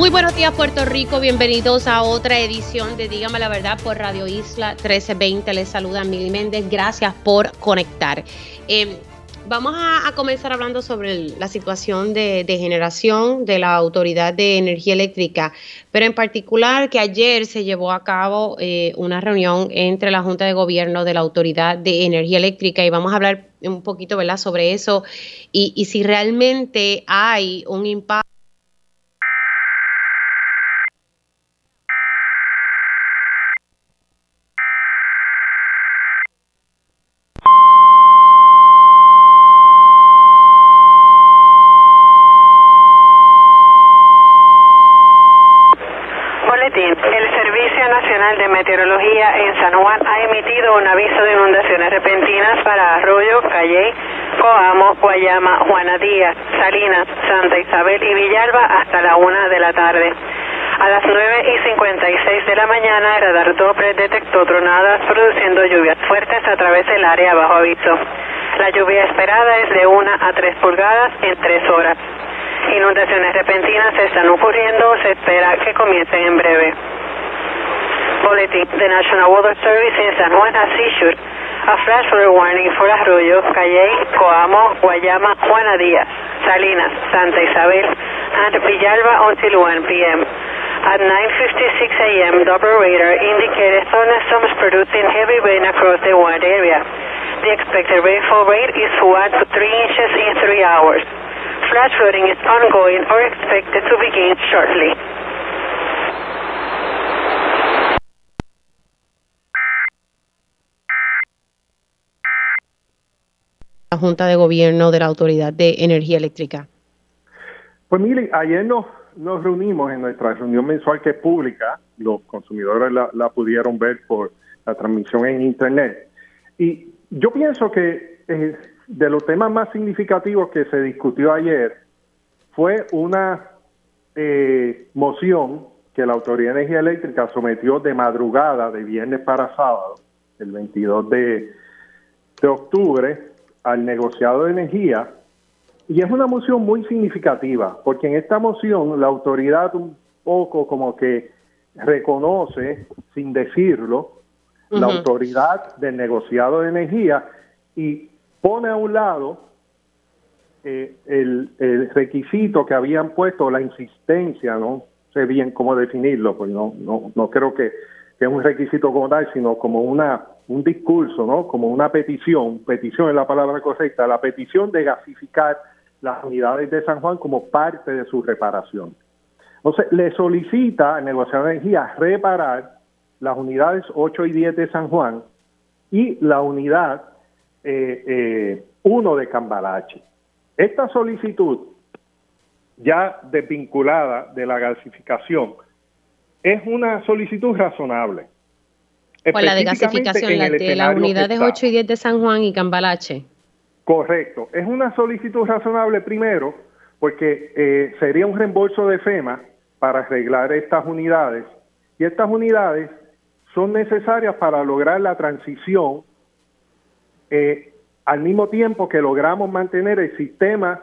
Muy buenos días Puerto Rico, bienvenidos a otra edición de Dígame la Verdad por Radio Isla 1320. Les saluda Mili Méndez, gracias por conectar. Eh, vamos a, comenzar hablando sobre la situación de, generación de la Autoridad de Energía Eléctrica, pero en particular que ayer se llevó a cabo eh, una reunión entre la Junta de Gobierno de la Autoridad de Energía Eléctrica y vamos a hablar un poquito ¿verdad? sobre eso y si realmente hay un impacto en San Juan ha emitido un aviso de inundaciones repentinas para Arroyo, Calle, Coamo, Guayama, Juana Díaz, Salinas, Santa Isabel y Villalba hasta la una de la tarde. A las 9 y 56 de la mañana, el radar Doppler detectó tronadas produciendo lluvias fuertes a través del área bajo aviso. La lluvia esperada es de 1 a 3 pulgadas en 3 horas. Inundaciones repentinas están ocurriendo, se espera que comiencen en breve. Bulletin. The National Weather Service in San Juan has issued a flash flood warning for Arroyo, Calle, Coamo, Guayama, Juana Díaz, Salinas, Santa Isabel, and Villalba until 1 p.m. At 9.56 a.m., Doppler radar indicated thunderstorms producing heavy rain across the wide area. The expected rainfall rate is 1 to 3 inches in 3 hours. Flash flooding is ongoing or expected to begin shortly. La Junta de Gobierno de la Autoridad de Energía Eléctrica? Pues mire, ayer nos, nos reunimos en nuestra reunión mensual que es pública, los consumidores la, pudieron ver por la transmisión en Internet. Y yo pienso que eh, de los temas más significativos que se discutió ayer fue una eh, moción que la Autoridad de Energía Eléctrica sometió de madrugada, de viernes para sábado, el 22 de, de octubre, al negociado de energía y es una moción muy significativa porque en esta moción la autoridad un poco como que reconoce, sin decirlo, la autoridad del negociado de energía y pone a un lado eh, el, el, requisito que habían puesto, la insistencia, no sé bien cómo definirlo, pues no, no, no creo que, que es un requisito como tal, sino como una un discurso, ¿no? Como una petición, petición es la palabra correcta, la petición de gasificar las unidades de San Juan como parte de su reparación. Entonces, le solicita al negociador de energía reparar las unidades 8 y 10 de San Juan y la unidad 1 eh, eh, de Cambalache. Esta solicitud, ya desvinculada de la gasificación, es una solicitud razonable pues la de gasificación, la de las unidades 8 y 10 de San Juan y Cambalache. Correcto. Es una solicitud razonable primero porque eh, sería un reembolso de FEMA para arreglar estas unidades y estas unidades son necesarias para lograr la transición eh, al mismo tiempo que logramos mantener el sistema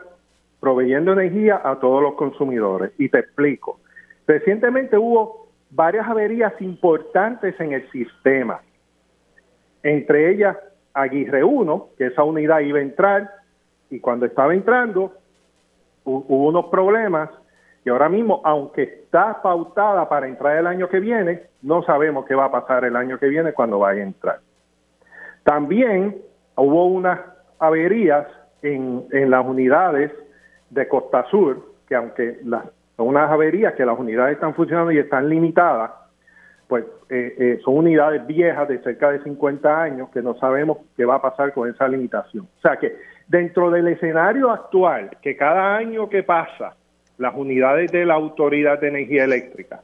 proveyendo energía a todos los consumidores. Y te explico. Recientemente hubo varias averías importantes en el sistema. Entre ellas, Aguirre 1, que esa unidad iba a entrar, y cuando estaba entrando, hubo unos problemas, y ahora mismo, aunque está pautada para entrar el año que viene, no sabemos qué va a pasar el año que viene cuando vaya a entrar. También hubo unas averías en, en las unidades de Costa Sur, que aunque las son unas averías que las unidades están funcionando y están limitadas, pues eh, eh, son unidades viejas de cerca de 50 años que no sabemos qué va a pasar con esa limitación. O sea que dentro del escenario actual, que cada año que pasa, las unidades de la Autoridad de Energía Eléctrica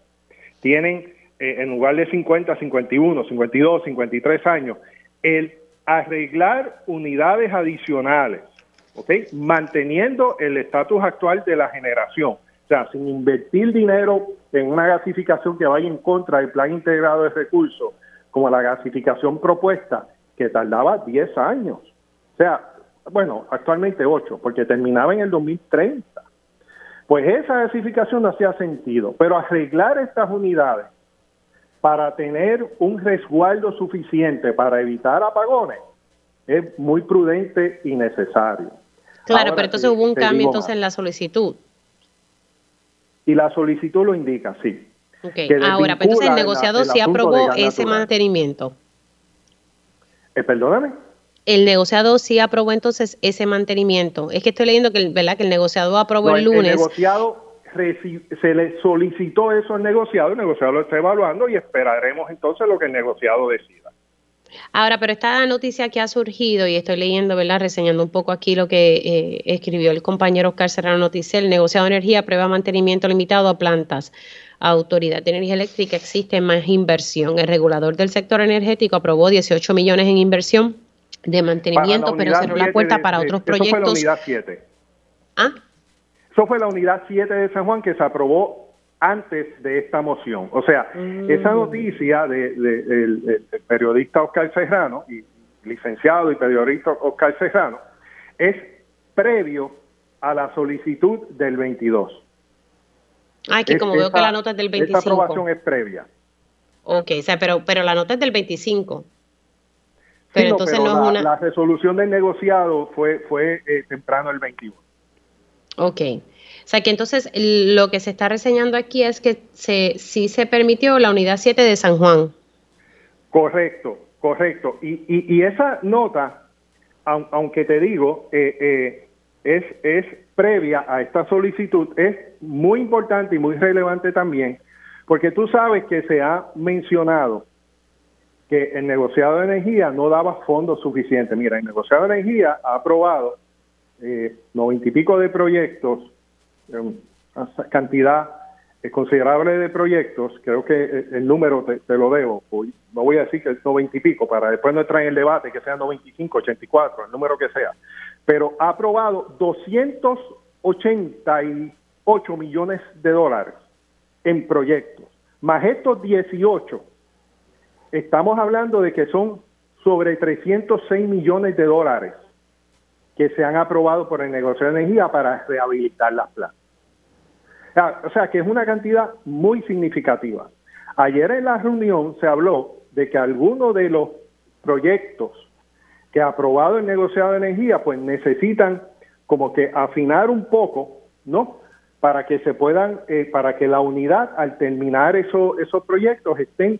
tienen eh, en lugar de 50, 51, 52, 53 años, el arreglar unidades adicionales, ¿ok? Manteniendo el estatus actual de la generación, o sea, sin invertir dinero en una gasificación que vaya en contra del plan integrado de recursos, como la gasificación propuesta, que tardaba 10 años. O sea, bueno, actualmente 8, porque terminaba en el 2030. Pues esa gasificación no hacía sentido, pero arreglar estas unidades para tener un resguardo suficiente para evitar apagones es muy prudente y necesario. Claro, pero entonces hubo un cambio entonces en la solicitud. Y la solicitud lo indica, sí. Okay. Ahora, pero entonces el negociado sí aprobó ese mantenimiento. Eh, perdóname. El negociado sí aprobó entonces ese mantenimiento. Es que estoy leyendo que, ¿verdad? que el negociado aprobó el lunes. El negociado se le solicitó eso al negociado, el negociado lo está evaluando y esperaremos entonces lo que el negociado decida. Ahora, pero esta noticia que ha surgido, y estoy leyendo, ¿verdad? Reseñando un poco aquí lo que eh, escribió el compañero Oscar Serrano Noticia, el negociado de energía prueba mantenimiento limitado a plantas. Autoridad de Energía Eléctrica existe más inversión. El regulador del sector energético aprobó 18 millones en inversión de mantenimiento, pero cerró la puerta para otros proyectos. Fue la unidad 7. ¿Ah? Eso fue la unidad 7 de San Juan que se aprobó antes de esta moción. O sea, esa mm. noticia del periodista Oscar Serrano, y licenciado y periodista Oscar Serrano, es previo a la solicitud del 22. Ah, que como veo que la nota es del 25. Esta aprobación es previa. Ok, o sea, pero, pero la nota es del 25. Pero entonces no, es una... La resolución del negociado fue, fue eh, temprano el 21. Ok. Sea que entonces lo que se está reseñando aquí es que se, sí se permitió la unidad 7 de San Juan. Correcto, correcto. Y, y, esa nota, aunque te digo, eh, eh, es, es previa a esta solicitud, es muy importante y muy relevante también, porque tú sabes que se ha mencionado que el negociado de energía no daba fondos suficientes. Mira, el negociado de energía ha aprobado eh, noventa y pico de proyectos, una cantidad considerable de proyectos, creo que eh, el número te, lo debo, no voy a decir que es noventa y pico, para después no entrar en el debate que sea 95, 84, el número que sea, pero ha aprobado 288 millones de dólares en proyectos, más estos 18, estamos hablando de que son sobre 306 millones de dólares que se han aprobado por el negocio de energía para rehabilitar las plantas. O sea, que es una cantidad muy significativa. Ayer en la reunión se habló de que algunos de los proyectos que ha aprobado el negociado de energía, pues necesitan como que afinar un poco, ¿no? Para que se puedan, eh, para que la unidad al terminar esos proyectos estén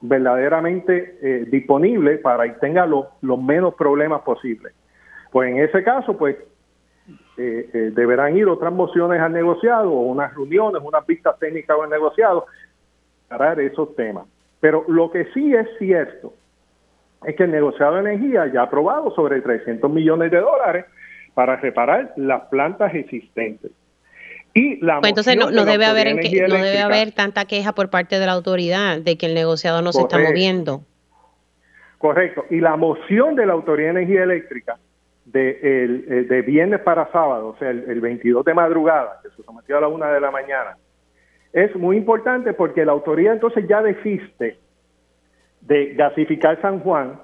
verdaderamente eh, disponibles para que tenga los menos problemas posibles. Pues en ese caso, pues eh, eh, deberán ir otras mociones al negociado o unas reuniones, unas vistas técnicas al negociado para esos temas. Pero lo que sí es cierto es que el negociado de energía ya ha aprobado sobre 300 millones de dólares para reparar las plantas existentes. Y la pues entonces no, debe haber no debe haber tanta queja por parte de la autoridad de que el negociado no se está moviendo. Correcto. Y la moción de la Autoridad de Energía Eléctrica de, el, eh, de viernes para sábado, o sea, el, 22 de madrugada, que se sometió a la una de la mañana, es muy importante porque la autoridad entonces ya desiste de gasificar San Juan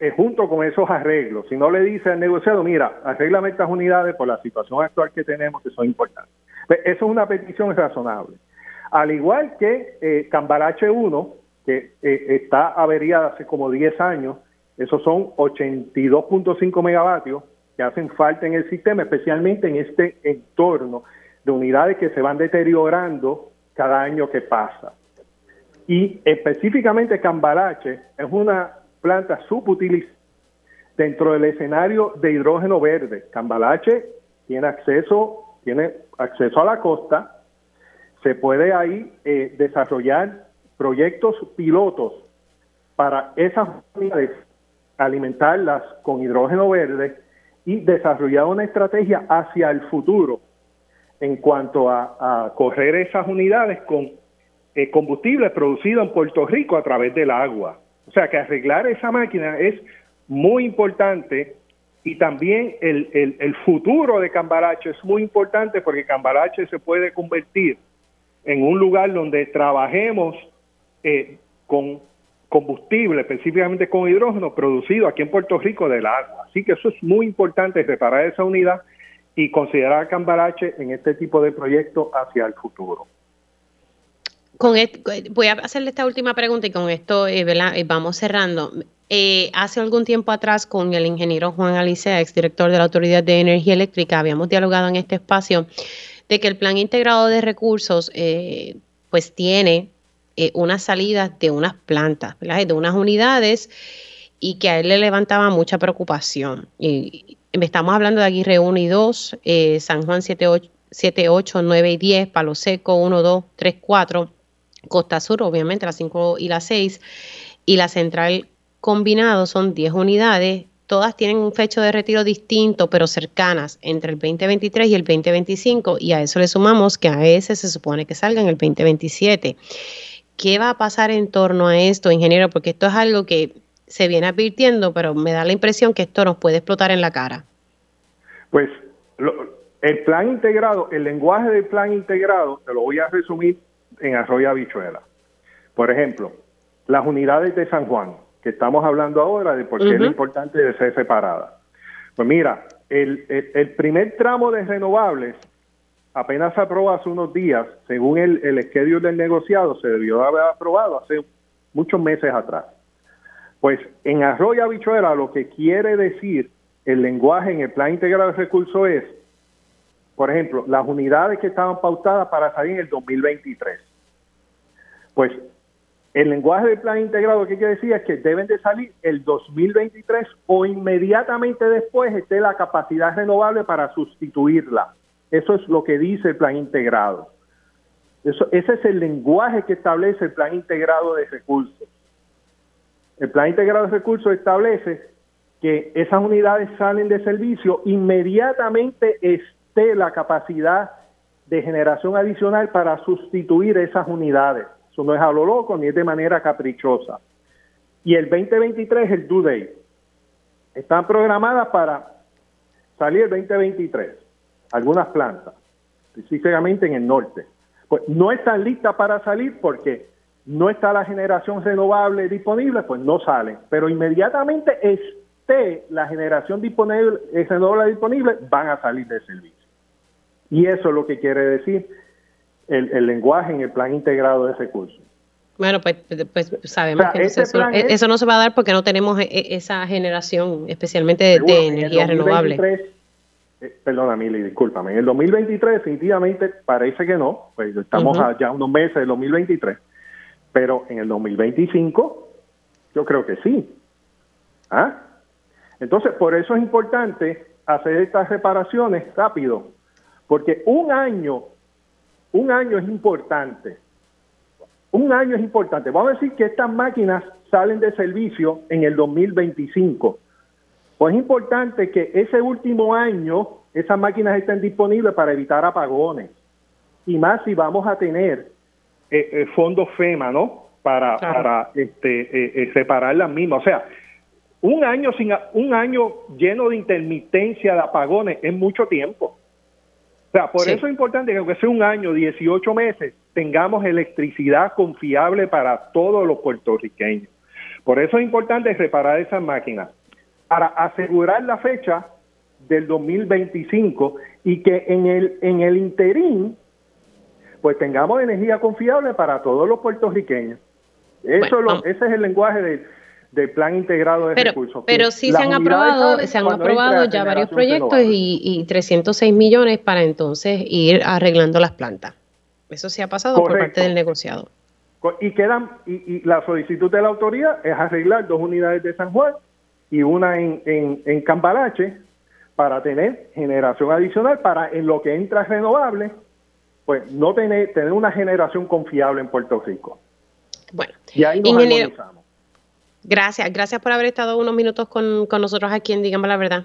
eh, junto con esos arreglos. Si no le dice al negociado, mira, arréglame estas unidades por la situación actual que tenemos que son importantes. Pues, eso es una petición razonable. Al igual que eh, Cambarache 1, que eh, está averiada hace como 10 años, esos son 82.5 megavatios que hacen falta en el sistema, especialmente en este entorno de unidades que se van deteriorando cada año que pasa. Y específicamente Cambarache es una planta subutilizada dentro del escenario de hidrógeno verde. Cambalache tiene acceso, tiene acceso a la costa, se puede ahí eh, desarrollar proyectos pilotos para esas unidades alimentarlas con hidrógeno verde y desarrollar una estrategia hacia el futuro en cuanto a, correr esas unidades con eh, combustible producido en Puerto Rico a través del agua. O sea que arreglar esa máquina es muy importante y también el, el, futuro de Cambarache es muy importante porque Cambarache se puede convertir en un lugar donde trabajemos eh, con combustible, específicamente con hidrógeno producido aquí en Puerto Rico del agua. Así que eso es muy importante, reparar esa unidad y considerar a Cambarache en este tipo de proyectos hacia el futuro. Con voy a hacerle esta última pregunta y con esto eh, eh, vamos cerrando. Eh, hace algún tiempo atrás con el ingeniero Juan Alicea, exdirector de la Autoridad de Energía Eléctrica, habíamos dialogado en este espacio de que el plan integrado de recursos eh, pues tiene eh, unas salidas de unas plantas, de unas unidades y que a él le levantaba mucha preocupación. Y, estamos hablando de Aguirre 1 y 2, San Juan 7 8, 9 y 10, Palo Seco 1, 2, 3, 4, Costa Sur obviamente la 5 y la 6 y la Central combinado son 10 unidades, todas tienen un fecho de retiro distinto, pero cercanas entre el 2023 y el 2025, y a eso le sumamos que a ese se supone que salga en el 2027. ¿Qué va a pasar en torno a esto, ingeniero? Porque esto es algo que se viene advirtiendo, pero me da la impresión que esto nos puede explotar en la cara. Pues el plan integrado, el lenguaje del plan integrado, te lo voy a resumir en Arroyo Habichuela. Por ejemplo, las unidades de San Juan, que estamos hablando ahora de por qué es importante de ser separada. Pues mira, el, primer tramo de renovables apenas se aprobó hace unos días, según el, el del negociado, se debió haber aprobado hace muchos meses atrás. Pues en Arroyo Habichuela lo que quiere decir el lenguaje en el plan integral de recursos es, por ejemplo, las unidades que estaban pautadas para salir en el 2023. Pues el lenguaje del plan integrado que quiere decir es que deben de salir el 2023 o inmediatamente después esté la capacidad renovable para sustituirla. Eso es lo que dice el plan integrado. Eso, ese es el lenguaje que establece el plan integrado de recursos. El plan integrado de recursos establece que esas unidades salen de servicio inmediatamente esté la capacidad de generación adicional para sustituir esas unidades. Eso no es a lo loco ni es de manera caprichosa. Y el 2023 es el due date. Están programadas para salir el 2023, algunas plantas, específicamente en el norte. Pues no están listas para salir porque no está la generación renovable disponible, pues no salen. Pero inmediatamente esté la generación disponible, renovable disponible, van a salir de servicio. Y eso es lo que quiere decir el, lenguaje en el plan integrado de recursos. Bueno, pues, pues sabemos que eso, no se va a dar porque no tenemos e, e, esa generación, especialmente de, energía renovable. Eh, perdona, Mili, discúlpame. En el 2023 definitivamente parece que no, pues estamos ya unos meses del 2023, pero en el 2025 yo creo que sí. ¿Ah? Entonces, por eso es importante hacer estas reparaciones rápido, porque un año un año es importante. Un año es importante. Vamos a decir que estas máquinas salen de servicio en el 2025. Pues es importante que ese último año esas máquinas estén disponibles para evitar apagones. Y más si vamos a tener eh, eh, fondos FEMA, ¿no? Para, para este, eh, separar las mismas. O sea, un año, sin, un año lleno de intermitencia de apagones es mucho tiempo. O sea, por eso es importante que aunque sea un año, 18 meses, tengamos electricidad confiable para todos los puertorriqueños. Por eso es importante reparar esas máquinas para asegurar la fecha del 2025 y que en el en el interín pues tengamos energía confiable para todos los puertorriqueños. Eso lo, ese es el lenguaje de, del plan integrado de recursos. Pero sí se han aprobado, se han aprobado ya varios proyectos y, y, 306 millones para entonces ir arreglando las plantas. Eso sí ha pasado por parte del negociado. Y quedan y, la solicitud de la autoridad es arreglar dos unidades de San Juan y una en, en, en Cambalache para tener generación adicional para en lo que entra renovable, pues no tener tener una generación confiable en Puerto Rico. Bueno, y ahí nos Gracias, gracias por haber estado unos minutos con, nosotros aquí en Dígame la Verdad.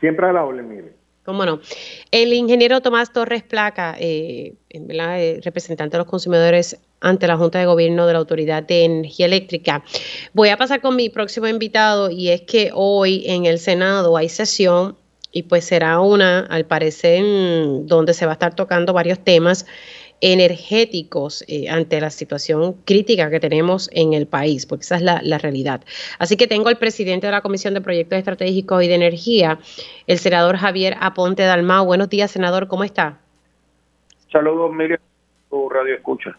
Siempre a la orden, mire. Cómo no. El ingeniero Tomás Torres Placa, eh, eh, representante de los consumidores ante la Junta de Gobierno de la Autoridad de Energía Eléctrica. Voy a pasar con mi próximo invitado y es que hoy en el Senado hay sesión y pues será una, al parecer, donde se va a estar tocando varios temas energéticos eh, ante la situación crítica que tenemos en el país, porque esa es la, realidad. Así que tengo al presidente de la Comisión de Proyectos Estratégicos y de Energía, el senador Javier Aponte Dalmau. Buenos días, senador, ¿cómo está? Saludos, Miriam, tu radio escucha.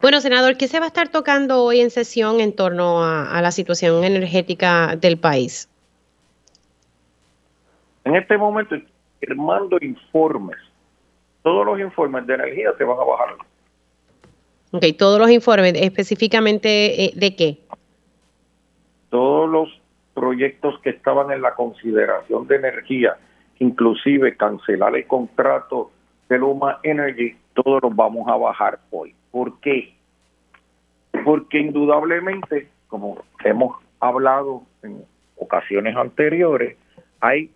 Bueno, senador, ¿qué se va a estar tocando hoy en sesión en torno a, la situación energética del país? En este momento, firmando informes todos los informes de energía se van a bajar. Ok, todos los informes, específicamente eh, de qué? Todos los proyectos que estaban en la consideración de energía, inclusive cancelar el contrato de Luma Energy, todos los vamos a bajar hoy. ¿Por qué? Porque indudablemente, como hemos hablado en ocasiones anteriores, hay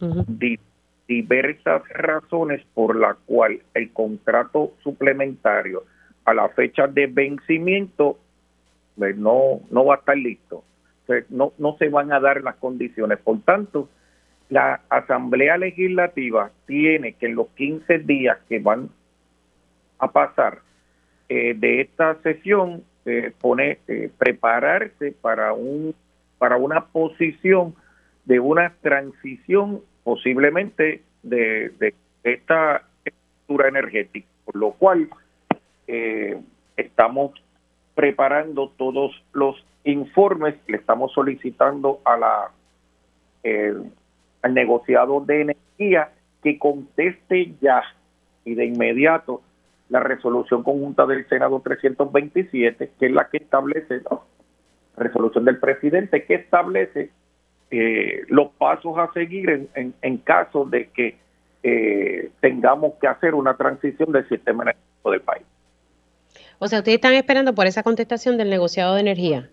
diversas razones por la cual el contrato suplementario a la fecha de vencimiento pues, no, no va a estar listo. no, no se van a dar las condiciones. Por tanto, la Asamblea Legislativa tiene que en los 15 días que van a pasar eh, de esta sesión eh, eh, prepararse para un para una posición de una transición posiblemente de, esta estructura energética, por lo cual eh, estamos preparando todos los informes, le estamos solicitando a la eh, al negociado de energía que conteste ya y de inmediato la resolución conjunta del Senado 327, que es la que establece, la resolución del presidente, que establece eh, los pasos a seguir en, en, caso de que eh, tengamos que hacer una transición del sistema energético del país. O sea, ustedes están esperando por esa contestación del negociado de energía.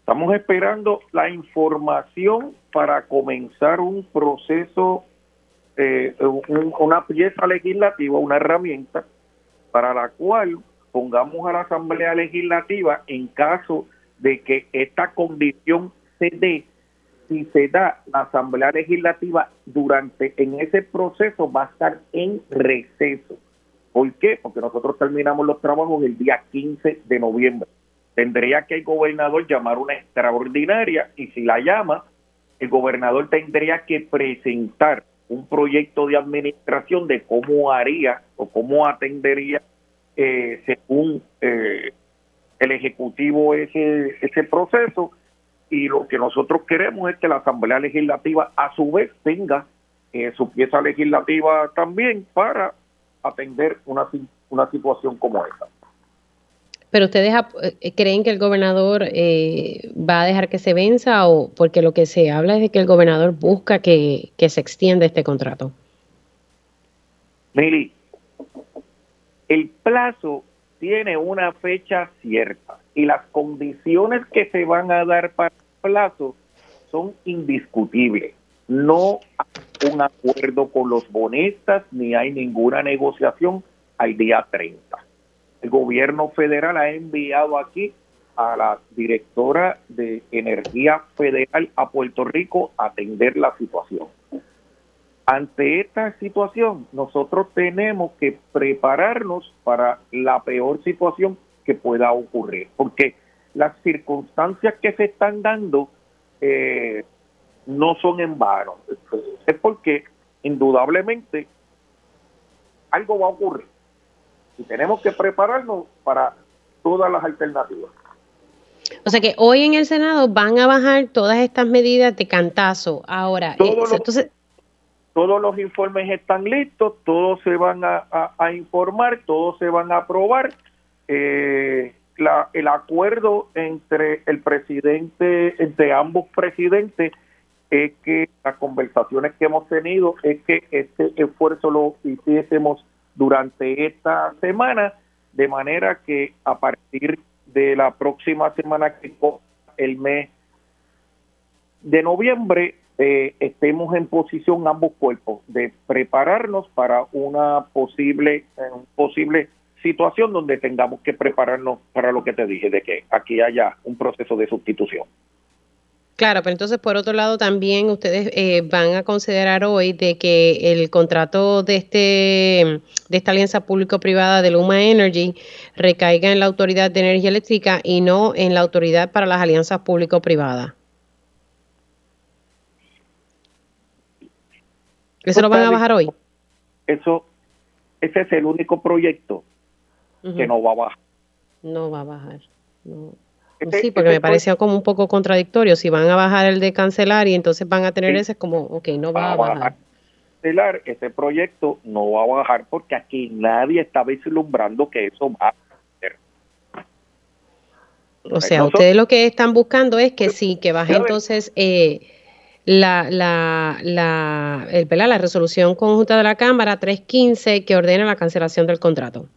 Estamos esperando la información para comenzar un proceso, eh, una pieza legislativa, una herramienta para la cual pongamos a la Asamblea Legislativa en caso de que esta condición se si se da la Asamblea Legislativa durante, en ese proceso va a estar en receso. ¿Por qué? Porque nosotros terminamos los trabajos el día 15 de noviembre. Tendría que el gobernador llamar una extraordinaria y si la llama, el gobernador tendría que presentar un proyecto de administración de cómo haría o cómo atendería eh, según eh, el Ejecutivo ese, ese proceso y lo que nosotros queremos es que la Asamblea Legislativa a su vez tenga eh, su pieza legislativa también para atender una, una situación como esta. Pero ustedes eh, creen que el gobernador eh, va a dejar que se venza o porque lo que se habla es de que el gobernador busca que, que se extienda este contrato. Mili, el plazo tiene una fecha cierta y las condiciones que se van a dar para plazo son indiscutibles. No hay un acuerdo con los bonistas ni hay ninguna negociación al día 30. El gobierno federal ha enviado aquí a la directora de Energía Federal a Puerto Rico a atender la situación. Ante esta situación, nosotros tenemos que prepararnos para la peor situación que pueda ocurrir, porque las circunstancias que se están dando eh, no son en vano. Es porque indudablemente algo va a ocurrir y tenemos que prepararnos para todas las alternativas. O sea que hoy en el Senado van a bajar todas estas medidas de cantazo. Ahora, todos, eh, los, entonces... todos los informes están listos, todos se van a, a informar, todos se van a aprobar. Eh, el acuerdo entre el presidente, entre ambos presidentes, es que las conversaciones que hemos tenido es que este esfuerzo lo hiciésemos durante esta semana, de manera que a partir de la próxima semana que el mes de noviembre eh, estemos en posición ambos cuerpos de prepararnos para una posible, posible situación donde tengamos que prepararnos para lo que te dije, de que aquí haya un proceso de sustitución. Claro, pero entonces por otro lado también ustedes eh, van a considerar hoy de que el contrato de este de esta alianza público-privada de Luma Energy recaiga en la Autoridad de Energía Eléctrica y no en la Autoridad para las Alianzas Público-Privadas. ¿Eso lo van a bajar hoy? Eso, ese es el único proyecto que no va a bajar. No va a bajar. No. Este, sí, porque me parecía como un poco contradictorio. Si van a bajar el de cancelar y entonces van a tener ese, como, ok, no va, a bajar. Cancelar, ese proyecto no va a bajar porque aquí nadie está vislumbrando que eso va a hacer. O sea, ustedes lo que están buscando es que sí, que baje entonces eh, la, la, la, el, la resolución conjunta de la Cámara 315 que ordena la cancelación del contrato.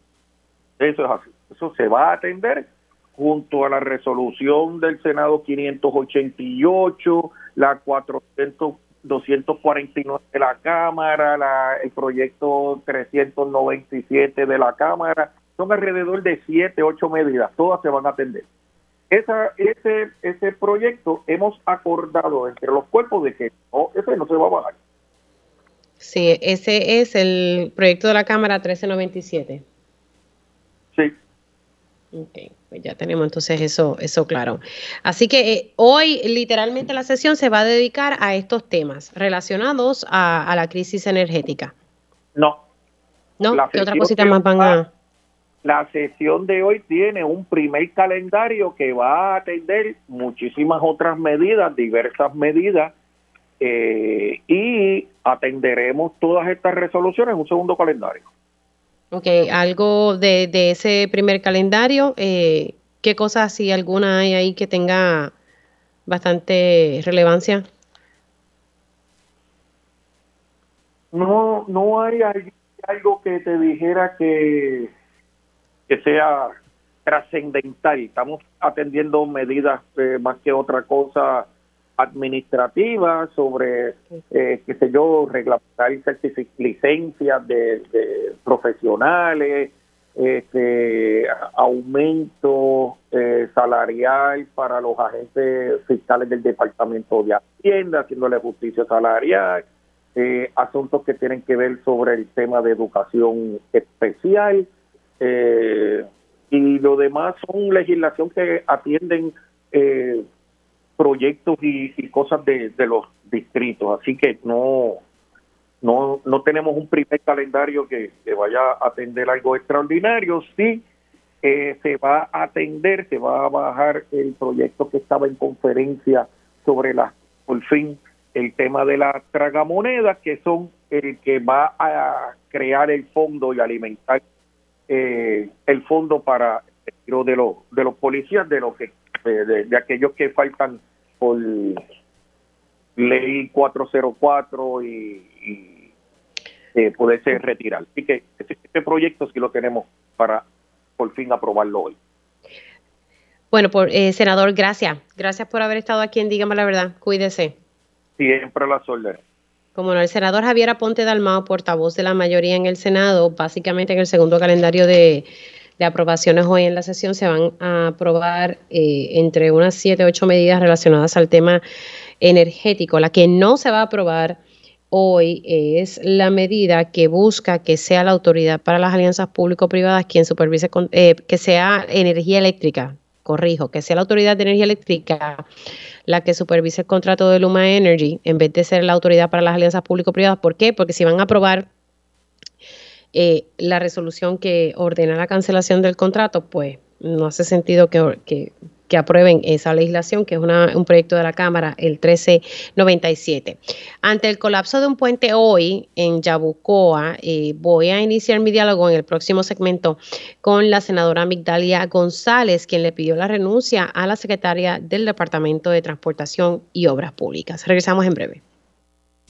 Eso es así. Eso se va a atender junto a la resolución del Senado 588, la 400, 249 de la Cámara, la, el proyecto 397 de la Cámara, son alrededor de 7, 8 medidas, todas se van a atender. Esa, ese, ese proyecto hemos acordado entre los cuerpos de que no, ese no se va a bajar. Sí, ese es el proyecto de la Cámara 1397. Sí. Ok, pues ya tenemos entonces eso, eso claro. Así que eh, hoy literalmente la sesión se va a dedicar a estos temas relacionados a, la crisis energética. No. ¿No? ¿Qué otras cositas más van a...? La sesión de hoy tiene un primer calendario que va a atender muchísimas otras medidas, diversas medidas, eh, y atenderemos todas estas resoluciones en un segundo calendario. Ok, algo de, ese primer calendario, eh, ¿qué cosas, si alguna hay ahí que tenga bastante relevancia? No, no hay algo que te dijera que, que sea trascendental. Estamos atendiendo medidas eh, más que otra cosa administrativa sobre, eh, qué sé yo, reglamentar licencias de, profesionales, este, aumento eh, salarial para los agentes fiscales del Departamento de Hacienda, haciéndole justicia salarial, eh, asuntos que tienen que ver sobre el tema de educación especial, eh, y lo demás son legislación que atienden eh, proyectos y, cosas de, los distritos, así que no, no, no tenemos un primer calendario que, vaya a atender algo extraordinario, sí eh, se va a atender, se va a bajar el proyecto que estaba en conferencia sobre la, por fin, el tema de la tragamonedas, que son el que va a crear el fondo y alimentar eh, el fondo para el de los de los policías, de lo que de, aquellos que faltan por ley 404 y, y eh, poderse retirar. Así que este, este, proyecto sí lo tenemos para por fin aprobarlo hoy. Bueno, por, eh, senador, gracias. Gracias por haber estado aquí en Dígame la Verdad. Cuídese. Siempre a las órdenes. Como no, el senador Javier Aponte Dalmao, portavoz de la mayoría en el Senado, básicamente en el segundo calendario de de aprobaciones hoy en la sesión se van a aprobar eh, entre unas siete o ocho medidas relacionadas al tema energético. La que no se va a aprobar hoy es la medida que busca que sea la autoridad para las alianzas público-privadas quien supervise, eh, que sea energía eléctrica, corrijo, que sea la autoridad de energía eléctrica la que supervise el contrato de Luma Energy en vez de ser la autoridad para las alianzas público-privadas. ¿Por qué? Porque si van a aprobar eh, la resolución que ordena la cancelación del contrato, pues no hace sentido que, aprueben esa legislación, que es un proyecto de la Cámara, el 1397. Ante el colapso de un puente hoy en Yabucoa, eh, voy a iniciar mi diálogo en el próximo segmento con la senadora Migdalia González, quien le pidió la renuncia a la secretaria del Departamento de Transportación y Obras Públicas. Regresamos en breve.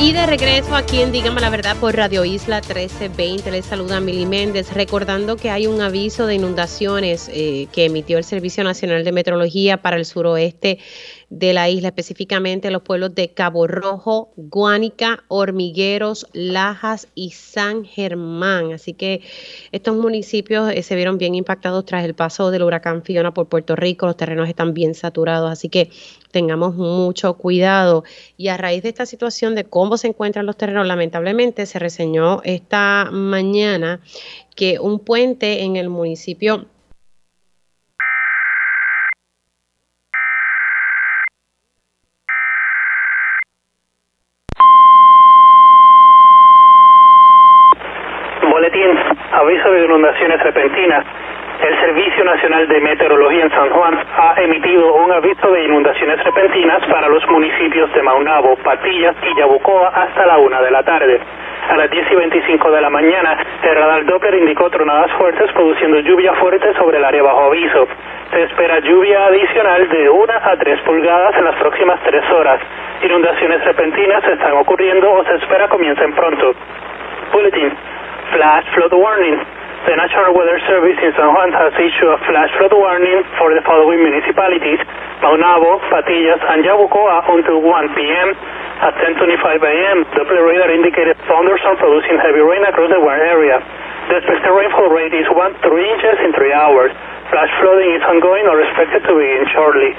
Y de regreso aquí en Dígame la Verdad por Radio Isla 1320, les saluda Mili Méndez, recordando que hay un aviso de inundaciones eh, que emitió el Servicio Nacional de Meteorología para el suroeste de la isla, específicamente los pueblos de Cabo Rojo, Guánica, Hormigueros, Lajas y San Germán. Así que estos municipios eh, se vieron bien impactados tras el paso del huracán Fiona por Puerto Rico. Los terrenos están bien saturados, así que tengamos mucho cuidado. Y a raíz de esta situación de cómo se encuentran los terrenos, lamentablemente se reseñó esta mañana que un puente en el municipio aviso de inundaciones repentinas. El Servicio Nacional de Meteorología en San Juan ha emitido un aviso de inundaciones repentinas para los municipios de Maunabo, Patillas y Yabucoa hasta la una de la tarde. A las 10 y 25 de la mañana, el radar Doppler indicó tronadas fuertes produciendo lluvia fuerte sobre el área bajo aviso. Se espera lluvia adicional de 1 a 3 pulgadas en las próximas 3 horas. Inundaciones repentinas están ocurriendo o se espera comiencen pronto. Bulletin flash flood warning. The National Weather Service in San Juan has issued a flash flood warning for the following municipalities, Paunabo, Patillas, and Yabucoa until 1 p.m. At 10.25 a.m., Doppler radar indicated thunderstorm producing heavy rain across the Warren area. The expected rainfall rate is 1 to 3 inches in 3 hours. Flash flooding is ongoing or expected to begin shortly.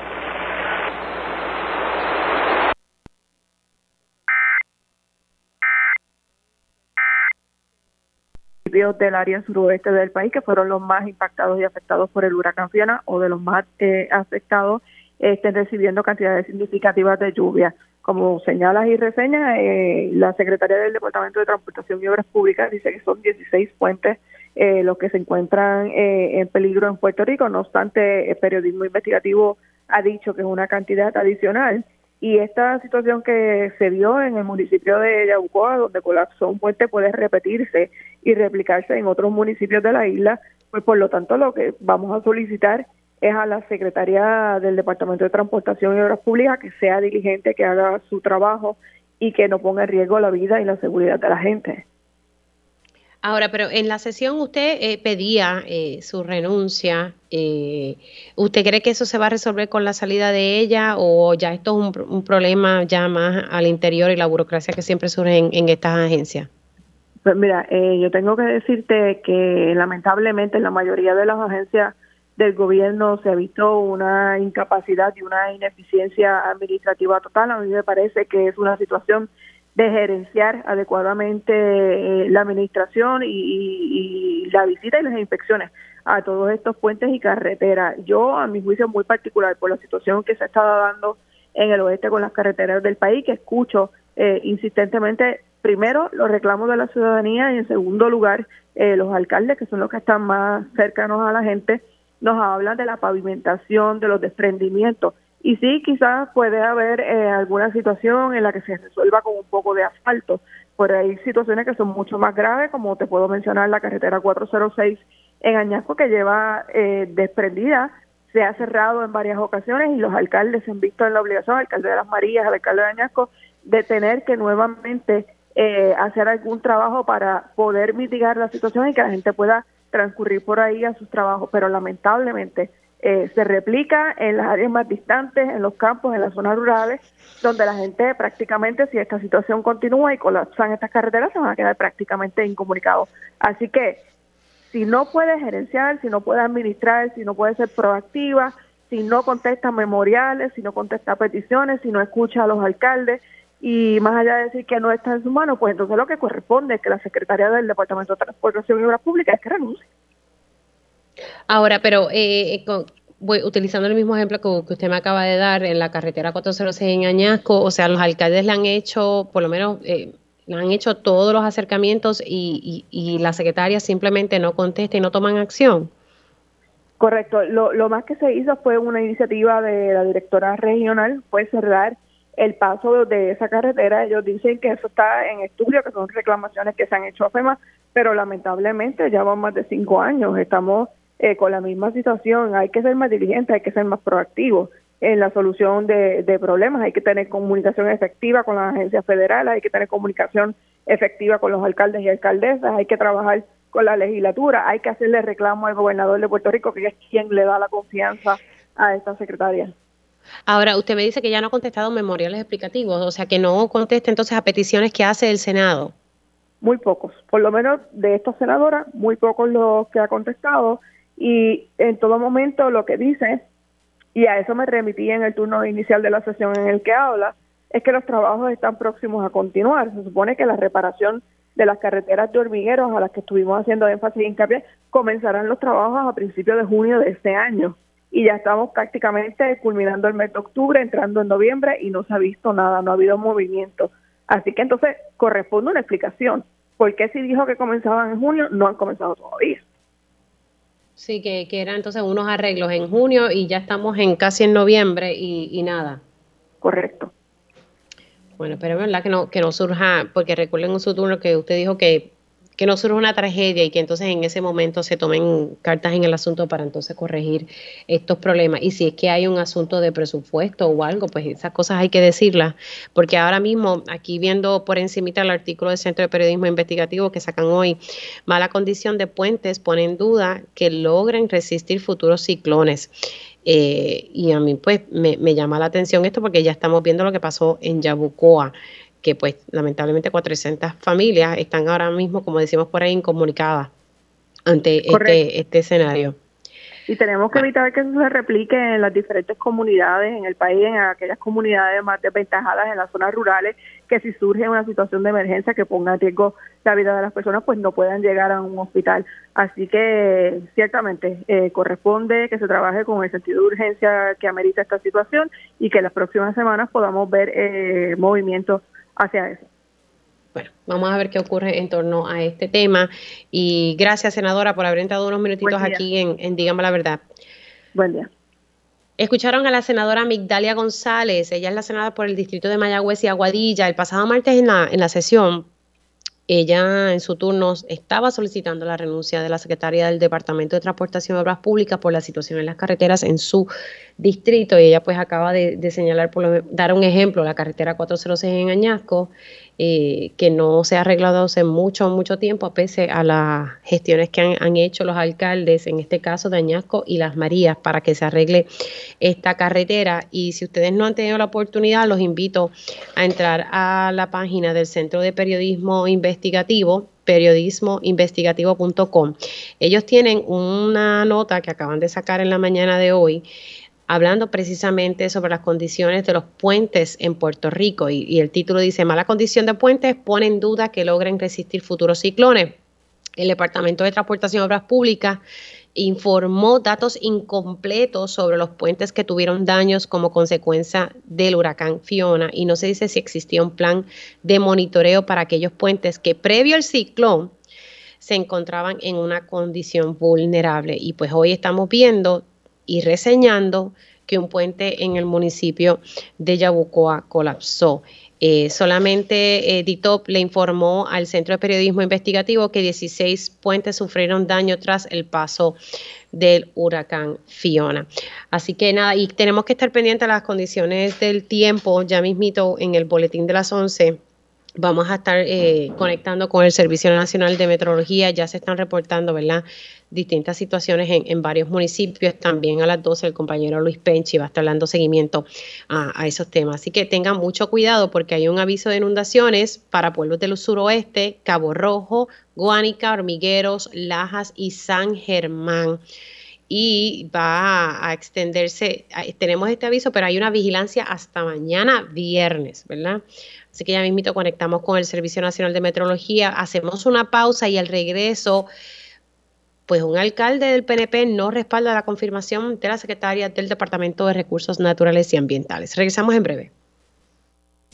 Del área suroeste del país, que fueron los más impactados y afectados por el huracán Fiona o de los más eh, afectados, estén recibiendo cantidades significativas de lluvia. Como señalas y reseñas, eh, la secretaria del Departamento de Transportación y Obras Públicas dice que son 16 puentes eh, los que se encuentran en peligro en Puerto Rico. No obstante, el periodismo investigativo ha dicho que es una cantidad adicional y esta situación que se dio en el municipio de Yabucoa, donde colapsó un puente, puede repetirse y replicarse en otros municipios de la isla, pues por lo tanto lo que vamos a solicitar es a la Secretaría del Departamento de Transportación y Obras Públicas que sea diligente, que haga su trabajo y que no ponga en riesgo la vida y la seguridad de la gente. Ahora, pero en la sesión usted eh, pedía eh, su renuncia. Eh, ¿Usted cree que eso se va a resolver con la salida de ella o ya esto es un, problema ya más al interior y la burocracia que siempre surge en, estas agencias? Pues mira, yo tengo que decirte que lamentablemente en la mayoría de las agencias del gobierno se ha visto una incapacidad y una ineficiencia administrativa total. A mí me parece que es una situación de gerenciar adecuadamente eh, la administración y, la visita y las inspecciones a todos estos puentes y carreteras. Yo, a mi juicio muy particular, por la situación que se ha estado dando en el oeste con las carreteras del país, que escucho eh, insistentemente, primero, los reclamos de la ciudadanía y, en segundo lugar, eh, los alcaldes, que son los que están más cercanos a la gente, nos hablan de la pavimentación, de los desprendimientos. Y sí, quizás puede haber eh, alguna situación en la que se resuelva con un poco de asfalto, pero hay situaciones que son mucho más graves, como te puedo mencionar la carretera 406 en Añasco, que lleva eh, desprendida, se ha cerrado en varias ocasiones y los alcaldes se han visto en la obligación, el alcalde de Las Marías, el alcalde de Añasco, de tener que nuevamente eh, hacer algún trabajo para poder mitigar la situación y que la gente pueda transcurrir por ahí a sus trabajos, pero lamentablemente eh, se replica en las áreas más distantes, en los campos, en las zonas rurales, donde la gente prácticamente, si esta situación continúa y colapsan estas carreteras, se van a quedar prácticamente incomunicados. Así que si no puede gerenciar, si no puede administrar, si no puede ser proactiva, si no contesta memoriales, si no contesta peticiones, si no escucha a los alcaldes, y más allá de decir que no está en su mano, pues entonces lo que corresponde es que la Secretaría del Departamento de Transportación y Obras Públicas es que renuncie. Ahora, pero eh, eh voy, utilizando el mismo ejemplo que, usted me acaba de dar en la carretera 406 en Añasco, o sea, los alcaldes le han hecho, por lo menos, eh, han hecho todos los acercamientos y, y, la secretaria simplemente no contesta y no toman acción. Correcto. Lo, lo más que se hizo fue una iniciativa de la directora regional, fue cerrar el paso de esa carretera. Ellos dicen que eso está en estudio, que son reclamaciones que se han hecho a FEMA, pero lamentablemente ya van más de cinco años, estamos eh, con la misma situación, hay que ser más diligentes, hay que ser más proactivos en la solución de, de, problemas, hay que tener comunicación efectiva con las agencias federales, hay que tener comunicación efectiva con los alcaldes y alcaldesas, hay que trabajar con la legislatura, hay que hacerle reclamo al gobernador de Puerto Rico, que es quien le da la confianza a esta secretaria. Ahora, usted me dice que ya no ha contestado memoriales explicativos, o sea, que no conteste entonces a peticiones que hace el Senado. Muy pocos, por lo menos de esta senadora, muy pocos los que ha contestado y en todo momento lo que dice, y a eso me remití en el turno inicial de la sesión en el que habla, es que los trabajos están próximos a continuar. Se supone que la reparación de las carreteras de hormigueros a las que estuvimos haciendo énfasis y hincapié comenzarán los trabajos a principios de junio de este año y ya estamos prácticamente culminando el mes de octubre, entrando en noviembre y no se ha visto nada, no ha habido movimiento. Así que entonces corresponde una explicación. ¿Por qué si dijo que comenzaban en junio no han comenzado todavía? Sí, que, que eran entonces unos arreglos en junio y ya estamos en casi en noviembre y, y nada. Correcto. Bueno, pero es verdad que no, que no surja, porque recuerden en su turno que usted dijo que que no surja una tragedia y que entonces en ese momento se tomen cartas en el asunto para entonces corregir estos problemas. Y si es que hay un asunto de presupuesto o algo, pues esas cosas hay que decirlas, porque ahora mismo, aquí viendo por encimita el artículo del Centro de Periodismo Investigativo que sacan hoy, mala condición de puentes pone en duda que logren resistir futuros ciclones. Eh, y a mí pues me, me llama la atención esto porque ya estamos viendo lo que pasó en Yabucoa que pues lamentablemente 400 familias están ahora mismo, como decimos por ahí, incomunicadas ante este, este escenario. Y tenemos que evitar que eso se replique en las diferentes comunidades en el país, en aquellas comunidades más desventajadas, en las zonas rurales, que si surge una situación de emergencia que ponga en riesgo la vida de las personas, pues no puedan llegar a un hospital. Así que ciertamente eh, corresponde que se trabaje con el sentido de urgencia que amerita esta situación y que las próximas semanas podamos ver eh, movimientos hacia eso. Bueno, vamos a ver qué ocurre en torno a este tema. Y gracias, senadora, por haber entrado unos minutitos aquí en, en Dígame la Verdad. Buen día. Escucharon a la senadora Migdalia González, ella es la senadora por el distrito de Mayagüez y Aguadilla. El pasado martes en la, en la sesión ella en su turno estaba solicitando la renuncia de la secretaria del Departamento de Transportación y Obras Públicas por la situación en las carreteras en su distrito y ella pues acaba de, señalar, por dar un ejemplo, la carretera 406 en Añasco, eh, que no se ha arreglado hace mucho, mucho tiempo, pese a las gestiones que han, hecho los alcaldes, en este caso de Añasco y Las Marías, para que se arregle esta carretera. Y si ustedes no han tenido la oportunidad, los invito a entrar a la página del Centro de Periodismo Investigativo periodismoinvestigativo.com. Ellos tienen una nota que acaban de sacar en la mañana de hoy hablando precisamente sobre las condiciones de los puentes en Puerto Rico. Y, el título dice, mala condición de puentes pone en duda que logren resistir futuros ciclones. El Departamento de Transportación y Obras Públicas informó datos incompletos sobre los puentes que tuvieron daños como consecuencia del huracán Fiona y no se dice si existía un plan de monitoreo para aquellos puentes que previo al ciclón se encontraban en una condición vulnerable. Y pues hoy estamos viendo y reseñando que un puente en el municipio de Yabucoa colapsó. Eh, solamente eh, DITOP le informó al Centro de Periodismo Investigativo que 16 puentes sufrieron daño tras el paso del huracán Fiona. Así que nada, y tenemos que estar pendientes de las condiciones del tiempo, ya mismito en el boletín de las 11 vamos a estar eh, conectando con el Servicio Nacional de Meteorología, ya se están reportando, ¿verdad? distintas situaciones en, varios municipios. También a las 12 el compañero Luis Penchi va a estar dando seguimiento a, esos temas. Así que tengan mucho cuidado porque hay un aviso de inundaciones para pueblos del suroeste, Cabo Rojo, Guánica, Hormigueros, Lajas y San Germán y va a, extenderse, tenemos este aviso, pero hay una vigilancia hasta mañana viernes, ¿verdad? Así que ya mismito conectamos con el Servicio Nacional de Meteorología, hacemos una pausa y al regreso pues un alcalde del PNP no respalda la confirmación de la secretaria del Departamento de Recursos Naturales y Ambientales. Regresamos en breve.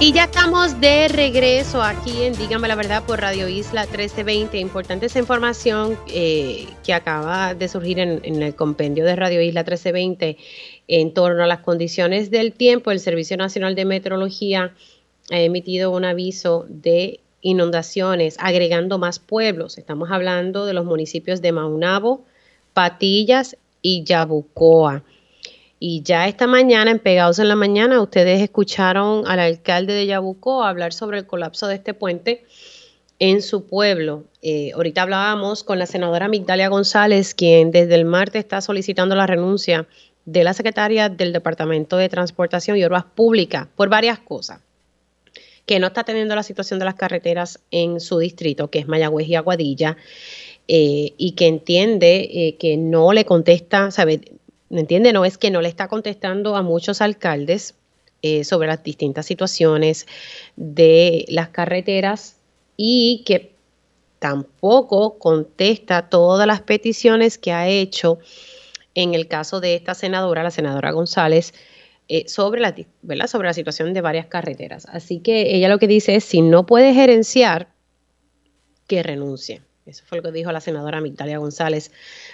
Y ya estamos de regreso aquí en Dígame la Verdad por Radio Isla 1320. Importante esa información eh, que acaba de surgir en, en, el compendio de Radio Isla 1320 en torno a las condiciones del tiempo. El Servicio Nacional de Meteorología ha emitido un aviso de inundaciones, agregando más pueblos. Estamos hablando de los municipios de Maunabo, Patillas y Yabucoa. Y ya esta mañana, en Pegados en la Mañana, ustedes escucharon al alcalde de Yabucó hablar sobre el colapso de este puente en su pueblo. Eh, ahorita hablábamos con la senadora Migdalia González, quien desde el martes está solicitando la renuncia de la secretaria del Departamento de Transportación y Obras Públicas por varias cosas. Que no está teniendo la situación de las carreteras en su distrito, que es Mayagüez y Aguadilla, eh, y que entiende eh, que no le contesta, ¿sabe? ¿Me entiende? No es que no le está contestando a muchos alcaldes eh, sobre las distintas situaciones de las carreteras y que tampoco contesta todas las peticiones que ha hecho en el caso de esta senadora, la senadora González, eh, sobre, la, ¿verdad? sobre la situación de varias carreteras. Así que ella lo que dice es, si no puede gerenciar, que renuncie. Eso fue lo que dijo la senadora Migdalia González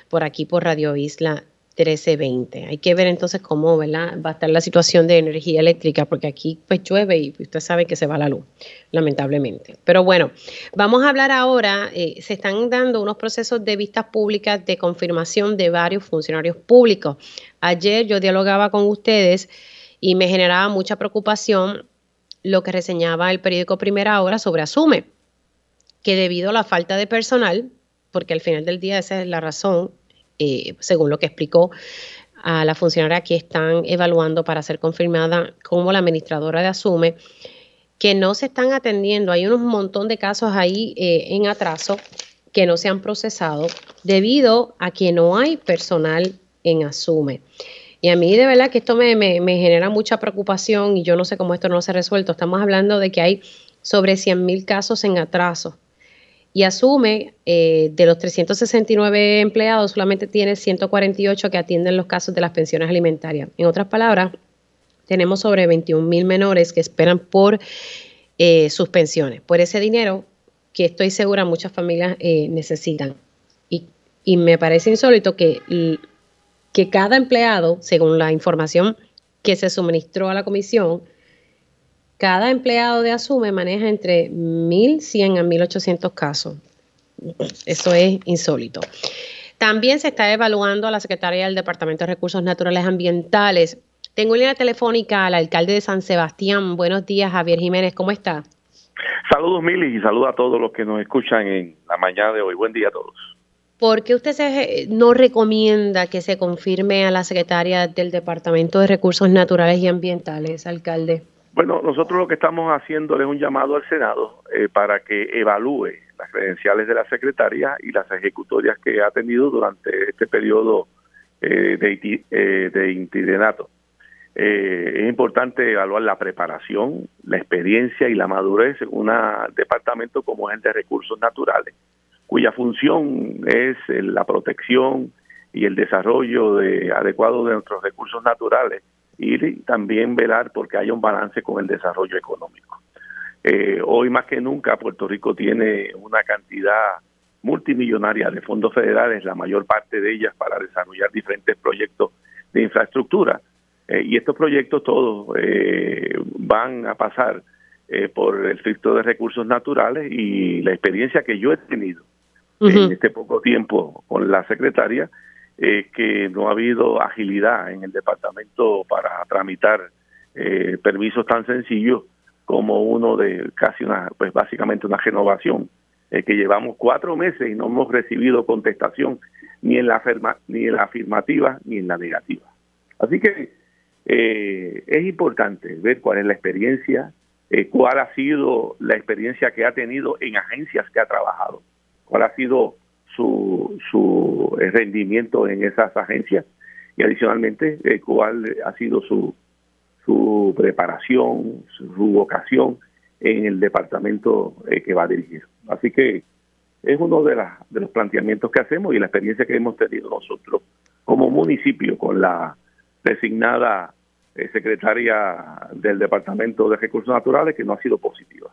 por aquí por Radio Isla 1320. Hay que ver entonces cómo va a estar la situación de energía eléctrica, porque aquí pues llueve y usted sabe que se va la luz, lamentablemente. Pero bueno, vamos a hablar ahora, eh, se están dando unos procesos de vistas públicas de confirmación de varios funcionarios públicos. Ayer yo dialogaba con ustedes y me generaba mucha preocupación lo que reseñaba el periódico Primera Hora sobre Asume, que debido a la falta de personal, porque al final del día esa es la razón eh, según lo que explicó a la funcionaria que están evaluando para ser confirmada como la administradora de Asume, que no se están atendiendo. Hay un montón de casos ahí eh, en atraso que no se han procesado debido a que no hay personal en Asume. Y a mí de verdad que esto me, me genera mucha preocupación y yo no sé cómo esto no se ha resuelto. Estamos hablando de que hay sobre 100 mil casos en atraso y asume eh, de los 369 empleados solamente tiene 148 que atienden los casos de las pensiones alimentarias. En otras palabras, tenemos sobre 21 mil menores que esperan por eh, sus pensiones, por ese dinero que estoy segura muchas familias eh, necesitan. Y, y, me parece insólito que, que cada empleado, según la información que se suministró a la comisión, cada empleado de Asume maneja entre 1.100 a 1.800 casos. Eso es insólito. También se está evaluando a la secretaria del Departamento de Recursos Naturales Ambientales. Tengo en línea telefónica al alcalde de San Sebastián. Buenos días, Javier Jiménez. ¿Cómo está? Saludos, Mili, y saludos a todos los que nos escuchan en la mañana de hoy. Buen día a todos. ¿Por qué usted no recomienda que se confirme a la secretaria del Departamento de Recursos Naturales y Ambientales, alcalde? Bueno, nosotros lo que estamos haciendo es un llamado al Senado eh, para que evalúe las credenciales de la secretaria y las ejecutorias que ha tenido durante este periodo eh, de, eh, de es importante evaluar la preparación, la experiencia y la madurez en un departamento como es el de recursos naturales, cuya función es la protección y el desarrollo de, adecuado de nuestros recursos naturales y también velar porque haya un balance con el desarrollo económico. Eh, hoy más que nunca Puerto Rico tiene una cantidad multimillonaria de fondos federales, la mayor parte de ellas para desarrollar diferentes proyectos de infraestructura. Eh, y estos proyectos todos eh, van a pasar por el filtro de recursos naturales y la experiencia que yo he tenido en este poco tiempo con la secretaria eh, que no ha habido agilidad en el departamento para tramitar eh, permisos tan sencillos como uno de casi una, pues básicamente una renovación, eh, que llevamos cuatro meses y no hemos recibido contestación ni en la ni en la afirmativa ni en la negativa. Así que es importante ver cuál es la experiencia, cuál ha sido la experiencia que ha tenido en agencias que ha trabajado, cuál ha sido su, su rendimiento en esas agencias y adicionalmente eh, cuál ha sido su, su preparación, su, vocación en el departamento eh, que va a dirigir. Así que es uno de, las, de los planteamientos que hacemos y la experiencia que hemos tenido nosotros como municipio con la designada secretaria del Departamento de Recursos Naturales que no ha sido positiva.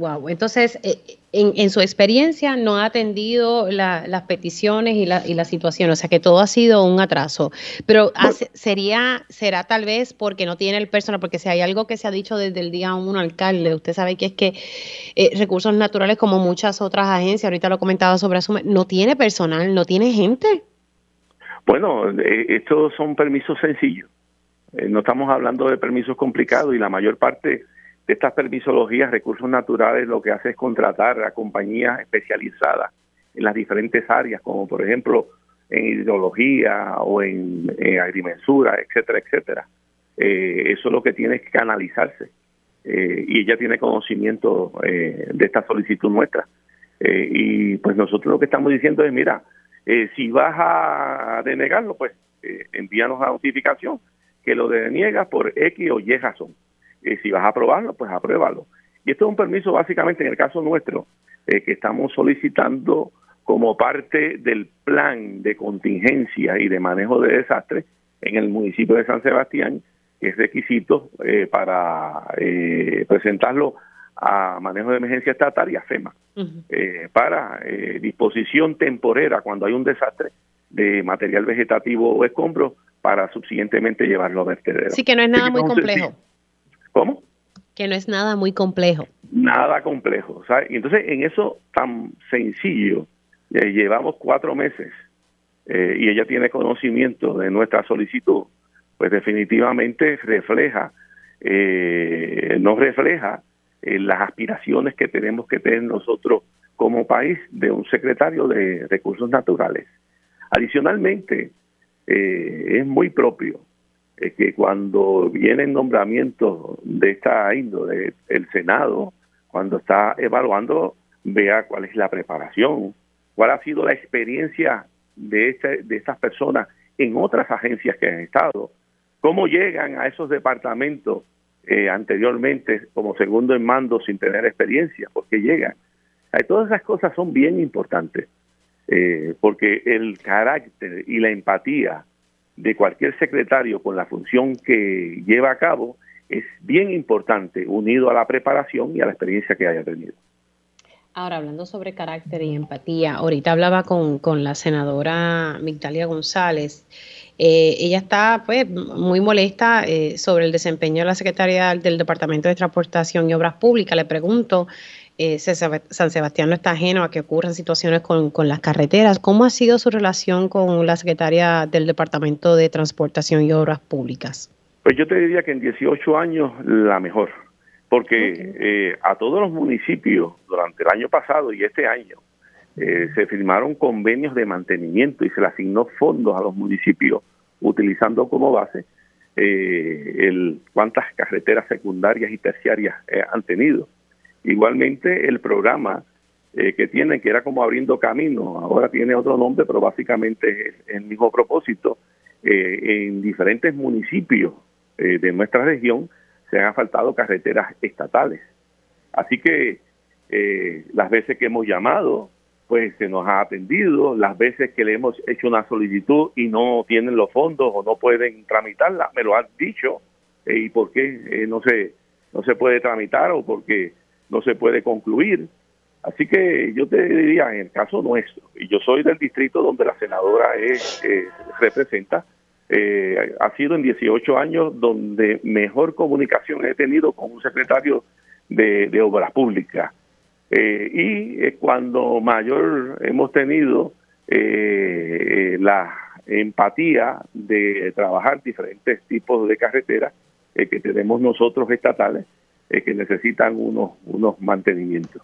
Wow, entonces eh, en, su experiencia no ha atendido las peticiones y la, y la situación, o sea que todo ha sido un atraso. Pero sería, será tal vez porque no tiene el personal, porque si hay algo que se ha dicho desde el día uno, alcalde, usted sabe que es que eh, recursos naturales, como muchas otras agencias, ahorita lo comentaba sobre eso, no tiene personal, no tiene gente. Bueno, eh, estos son permisos sencillos. no estamos hablando de permisos complicados y la mayor parte de estas permisologías, recursos naturales, lo que hace es contratar a compañías especializadas en las diferentes áreas, como por ejemplo en hidrología o en, agrimensura, etcétera, etcétera. Eh, eso es lo que tiene que canalizarse. Eh, y ella tiene conocimiento eh, de esta solicitud nuestra. y pues nosotros lo que estamos diciendo es, mira, si vas a denegarlo, pues envíanos la notificación que lo deniegas por X o Y razón. Y si vas a aprobarlo, pues apruébalo. Y esto es un permiso básicamente en el caso nuestro, eh, que estamos solicitando como parte del plan de contingencia y de manejo de desastres en el municipio de San Sebastián, que es requisito eh, para eh, presentarlo a manejo de emergencia estatal y a FEMA, para disposición temporera cuando hay un desastre de material vegetativo o escombro para subsiguientemente llevarlo a vertedero. Sí, que no es nada muy complejo. ¿Cómo? Que no es nada muy complejo. Nada complejo. ¿sabes? Y entonces en eso tan sencillo, eh, llevamos cuatro meses eh, y ella tiene conocimiento de nuestra solicitud, pues definitivamente refleja, eh, no refleja las aspiraciones que tenemos que tener nosotros como país de un secretario de recursos naturales. Adicionalmente, es muy propio es que cuando vienen nombramientos de esta índole, el Senado, cuando está evaluando, vea cuál es la preparación, cuál ha sido la experiencia de, este, de estas personas en otras agencias que han estado, cómo llegan a esos departamentos eh, anteriormente como segundo en mando sin tener experiencia, porque llegan. todas esas cosas son bien importantes, eh, porque el carácter y la empatía de cualquier secretario con la función que lleva a cabo es bien importante, unido a la preparación y a la experiencia que haya tenido. Ahora, hablando sobre carácter y empatía, ahorita hablaba con, la senadora Migdalia González. Eh, ella está pues muy molesta eh, sobre el desempeño de la Secretaría del Departamento de Transportación y Obras Públicas. Le pregunto eh, San Sebastián no está ajeno a que ocurran situaciones con, las carreteras. ¿Cómo ha sido su relación con la secretaria del Departamento de Transportación y Obras Públicas? Pues yo te diría que en 18 años la mejor, porque eh, a todos los municipios durante el año pasado y este año eh, se firmaron convenios de mantenimiento y se le asignó fondos a los municipios utilizando como base el cuántas carreteras secundarias y terciarias han tenido Igualmente el programa eh, que tienen, que era como abriendo camino, ahora tiene otro nombre, pero básicamente es el mismo propósito. Eh, en diferentes municipios eh, de nuestra región se han asfaltado carreteras estatales. Así que las veces que hemos llamado, pues se nos ha atendido, las veces que le hemos hecho una solicitud y no tienen los fondos o no pueden tramitarla, me lo han dicho, y por qué no se no se puede tramitar o porque no se puede concluir. Así que yo te diría, en el caso nuestro, y yo soy del distrito donde la senadora es, eh, representa, eh, ha sido en 18 años donde mejor comunicación he tenido con un secretario de, Obras Públicas. Eh, y cuando mayor hemos tenido la empatía de trabajar diferentes tipos de carreteras que tenemos nosotros estatales que necesitan unos, unos mantenimientos.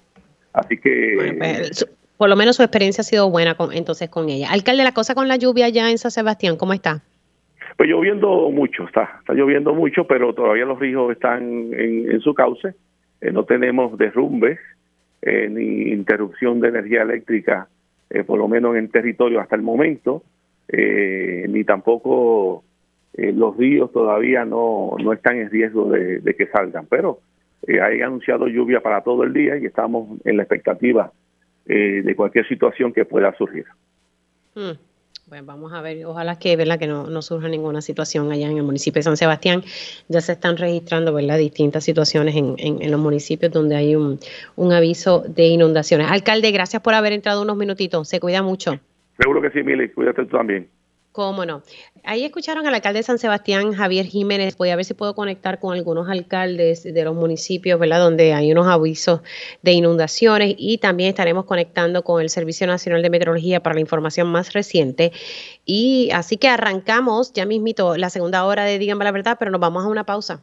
Así que... Pues, por lo menos su experiencia ha sido buena con, entonces con ella. Alcalde, la cosa con la lluvia ya en San Sebastián, ¿cómo está? Pues lloviendo mucho, está, está lloviendo mucho, pero todavía los ríos están en, su cauce. Eh, no tenemos derrumbes eh, ni interrupción de energía eléctrica, eh, por lo menos en territorio hasta el momento, ni tampoco los ríos todavía no, no están en riesgo de, de que salgan. Pero eh, hay anunciado lluvia para todo el día y estamos en la expectativa eh, de cualquier situación que pueda surgir. Hmm. Pues vamos a ver, ojalá que, ¿verdad? que no, no, surja ninguna situación allá en el municipio de San Sebastián. Ya se están registrando ¿verdad? distintas situaciones en, en, los municipios donde hay un, un, aviso de inundaciones. Alcalde, gracias por haber entrado unos minutitos. Se cuida mucho. Seguro que sí, Mili. Cuídate tú también. Cómo no. Ahí escucharon al alcalde de San Sebastián, Javier Jiménez. Voy a ver si puedo conectar con algunos alcaldes de los municipios, ¿verdad? Donde hay unos avisos de inundaciones y también estaremos conectando con el Servicio Nacional de Meteorología para la información más reciente. Y así que arrancamos ya mismito la segunda hora de Díganme la Verdad, pero nos vamos a una pausa.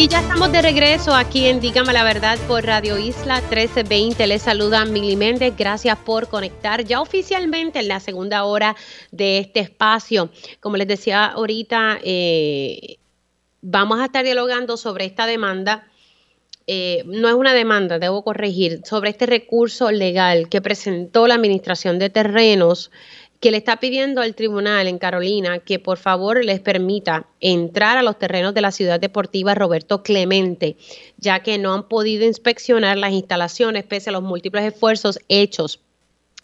Y ya estamos de regreso aquí en Dígame la Verdad por Radio Isla 1320. Les saluda Mili Méndez. Gracias por conectar ya oficialmente en la segunda hora de este espacio. Como les decía ahorita, eh, vamos a estar dialogando sobre esta demanda. Eh, no es una demanda, debo corregir, sobre este recurso legal que presentó la Administración de Terrenos que le está pidiendo al tribunal en Carolina que por favor les permita entrar a los terrenos de la ciudad deportiva Roberto Clemente, ya que no han podido inspeccionar las instalaciones pese a los múltiples esfuerzos hechos,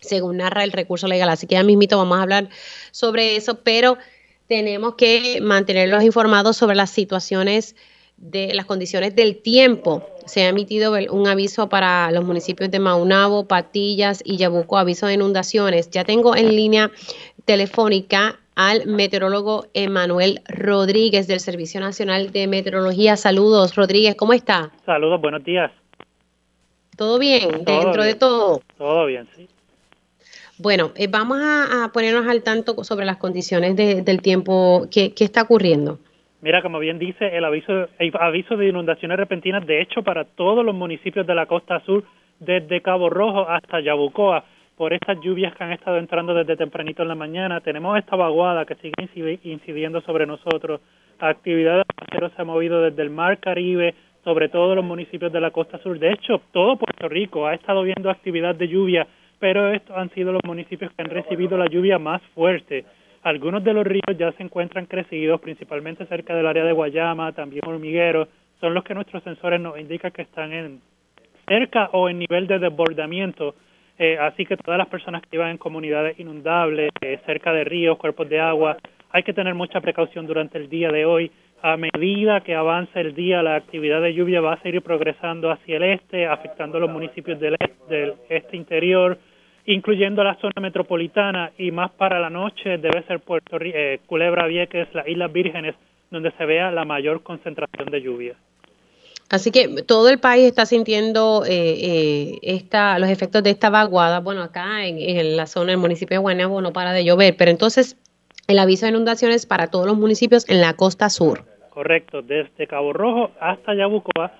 según narra el recurso legal. Así que ya mismito vamos a hablar sobre eso, pero tenemos que mantenerlos informados sobre las situaciones de las condiciones del tiempo. Se ha emitido un aviso para los municipios de Maunabo, Patillas y Yabuco, aviso de inundaciones. Ya tengo en línea telefónica al meteorólogo Emanuel Rodríguez del Servicio Nacional de Meteorología. Saludos, Rodríguez, ¿cómo está? Saludos, buenos días. ¿Todo bien? ¿Dentro de todo? Todo bien, sí. Bueno, eh, vamos a, ponernos al tanto sobre las condiciones del tiempo que, que está ocurriendo. Mira, como bien dice, el aviso, aviso de inundaciones repentinas, de hecho, para todos los municipios de la costa sur, desde Cabo Rojo hasta Yabucoa, por estas lluvias que han estado entrando desde tempranito en la mañana. Tenemos esta vaguada que sigue incidiendo sobre nosotros. Actividad de se ha movido desde el Mar Caribe, sobre todos los municipios de la costa sur. De hecho, todo Puerto Rico ha estado viendo actividad de lluvia, pero estos han sido los municipios que han recibido la lluvia más fuerte. Algunos de los ríos ya se encuentran crecidos, principalmente cerca del área de Guayama, también hormigueros, son los que nuestros sensores nos indican que están en cerca o en nivel de desbordamiento. Eh, así que todas las personas que vivan en comunidades inundables, eh, cerca de ríos, cuerpos de agua, hay que tener mucha precaución durante el día de hoy. A medida que avance el día, la actividad de lluvia va a seguir progresando hacia el este, afectando los municipios del del este interior, incluyendo la zona metropolitana y más para la noche debe ser Puerto eh, Culebra Vieques, las Islas Vírgenes, donde se vea la mayor concentración de lluvia. Así que todo el país está sintiendo eh, eh los efectos de esta vaguada. Bueno, acá en, la zona del municipio de Guaynabo no para de llover, pero entonces el aviso de inundaciones para todos los municipios en la costa sur. Correcto, desde Cabo Rojo hasta Yabucoa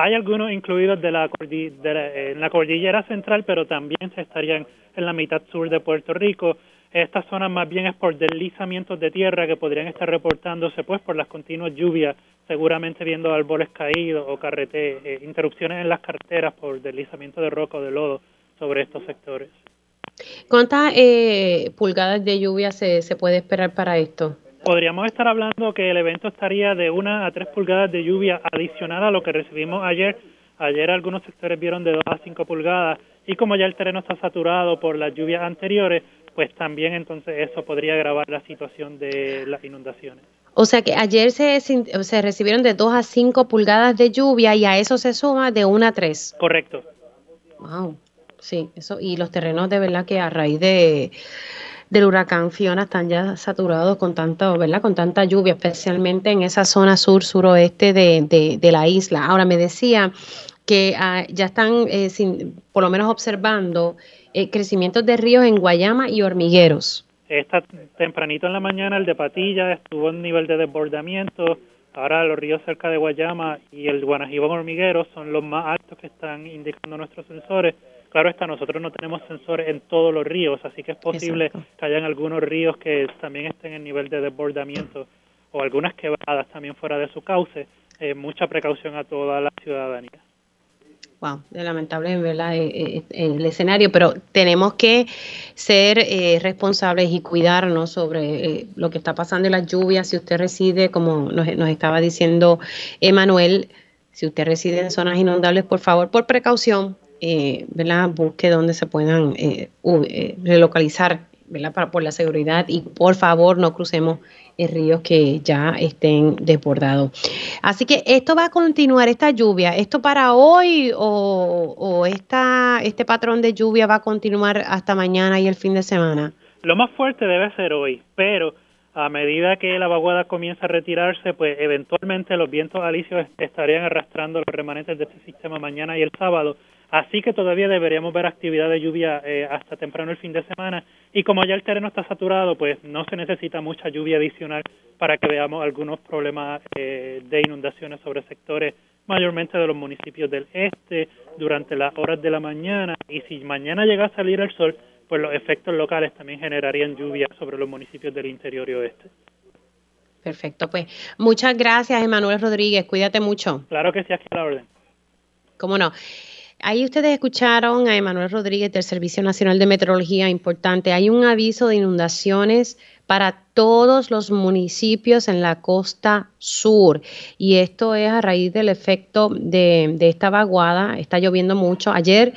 hay algunos incluidos de la, en la cordillera central, pero también se estarían en la mitad sur de Puerto Rico. Esta zona más bien es por deslizamientos de tierra que podrían estar reportándose pues por las continuas lluvias, seguramente viendo árboles caídos o carrete, eh, interrupciones en las carreteras por deslizamiento de roca o de lodo sobre estos sectores. ¿Cuántas eh, pulgadas de lluvia se, se puede esperar para esto? Podríamos estar hablando que el evento estaría de una a tres pulgadas de lluvia adicional a lo que recibimos ayer. Ayer algunos sectores vieron de dos a cinco pulgadas y como ya el terreno está saturado por las lluvias anteriores, pues también entonces eso podría agravar la situación de las inundaciones. O sea que ayer se, se recibieron de dos a cinco pulgadas de lluvia y a eso se suma de una a tres. Correcto. Wow, sí, eso y los terrenos de verdad que a raíz de del huracán Fiona están ya saturados con tanta, ¿verdad? Con tanta lluvia, especialmente en esa zona sur suroeste de, de, la isla. Ahora me decía que ah, ya están, eh, por lo menos observando eh, crecimientos de ríos en Guayama y hormigueros. Está tempranito en la mañana el de Patilla estuvo en nivel de desbordamiento. Ahora los ríos cerca de Guayama y el Guanajibón hormiguero son los más altos que están indicando nuestros sensores. Claro está, nosotros no tenemos sensores en todos los ríos, así que es posible que hayan algunos ríos que también estén en nivel de desbordamiento o algunas quebradas también fuera de su cauce. mucha precaución a toda la ciudadanía. Wow, lamentable verdad el escenario, pero tenemos que ser responsables y cuidarnos sobre lo que está pasando en las lluvias. Si usted reside, como nos, nos estaba diciendo Emanuel, si usted reside en zonas inundables, por favor, por precaución, eh, busque donde se puedan eh, eh, relocalizar Para, por la seguridad y por favor no crucemos ríos que ya estén desbordados. Así que esto va a continuar, esta lluvia, ¿esto para hoy o, o esta, este patrón de lluvia va a continuar hasta mañana y el fin de semana? Lo más fuerte debe ser hoy, pero a medida que la vaguada comienza a retirarse, pues eventualmente los vientos alisios estarían arrastrando los remanentes de este sistema mañana y el sábado. Así que todavía deberíamos ver actividad de lluvia eh, hasta temprano el fin de semana. Y como ya el terreno está saturado, pues no se necesita mucha lluvia adicional para que veamos algunos problemas eh, de inundaciones sobre sectores mayormente de los municipios del este durante las horas de la mañana. Y si mañana llega a salir el sol, pues los efectos locales también generarían lluvia sobre los municipios del interior y oeste. Perfecto, pues muchas gracias, Emanuel Rodríguez. Cuídate mucho. Claro que sí, aquí a la orden. ¿Cómo no? Ahí ustedes escucharon a Emanuel Rodríguez del Servicio Nacional de Meteorología, importante. Hay un aviso de inundaciones para todos los municipios en la costa sur. Y esto es a raíz del efecto de, esta vaguada. Está lloviendo mucho. Ayer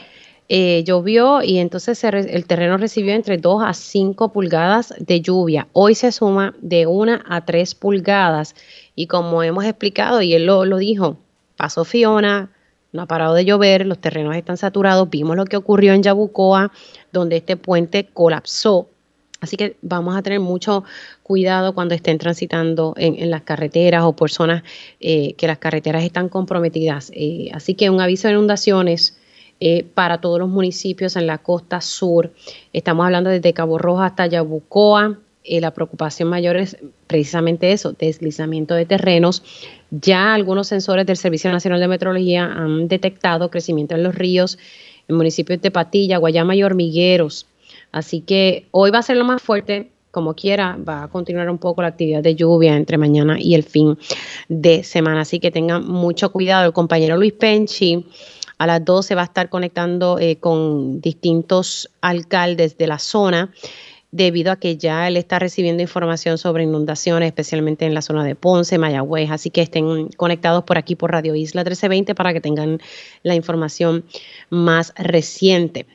eh, llovió y entonces el terreno recibió entre 2 a 5 pulgadas de lluvia. Hoy se suma de 1 a 3 pulgadas y como hemos explicado y él lo, lo dijo, pasó Fiona, no ha parado de llover, los terrenos están saturados, vimos lo que ocurrió en Yabucoa, donde este puente colapsó. Así que vamos a tener mucho cuidado cuando estén transitando en, las carreteras o por zonas eh, que las carreteras están comprometidas. Eh, así que un aviso de inundaciones eh, para todos los municipios en la costa sur. Estamos hablando desde Cabo Rojo hasta Yabucoa. Eh, la preocupación mayor es precisamente eso, deslizamiento de terrenos. Ya algunos sensores del Servicio Nacional de Meteorología han detectado crecimiento en los ríos en municipios de Patilla, Guayama y Hormigueros. Así que hoy va a ser lo más fuerte, como quiera, va a continuar un poco la actividad de lluvia entre mañana y el fin de semana. Así que tengan mucho cuidado. El compañero Luis Penchi a las 12 va a estar conectando eh, con distintos alcaldes de la zona debido a que ya él está recibiendo información sobre inundaciones, especialmente en la zona de Ponce, Mayagüez, así que estén conectados por aquí por Radio Isla 1320 para que tengan la información más reciente.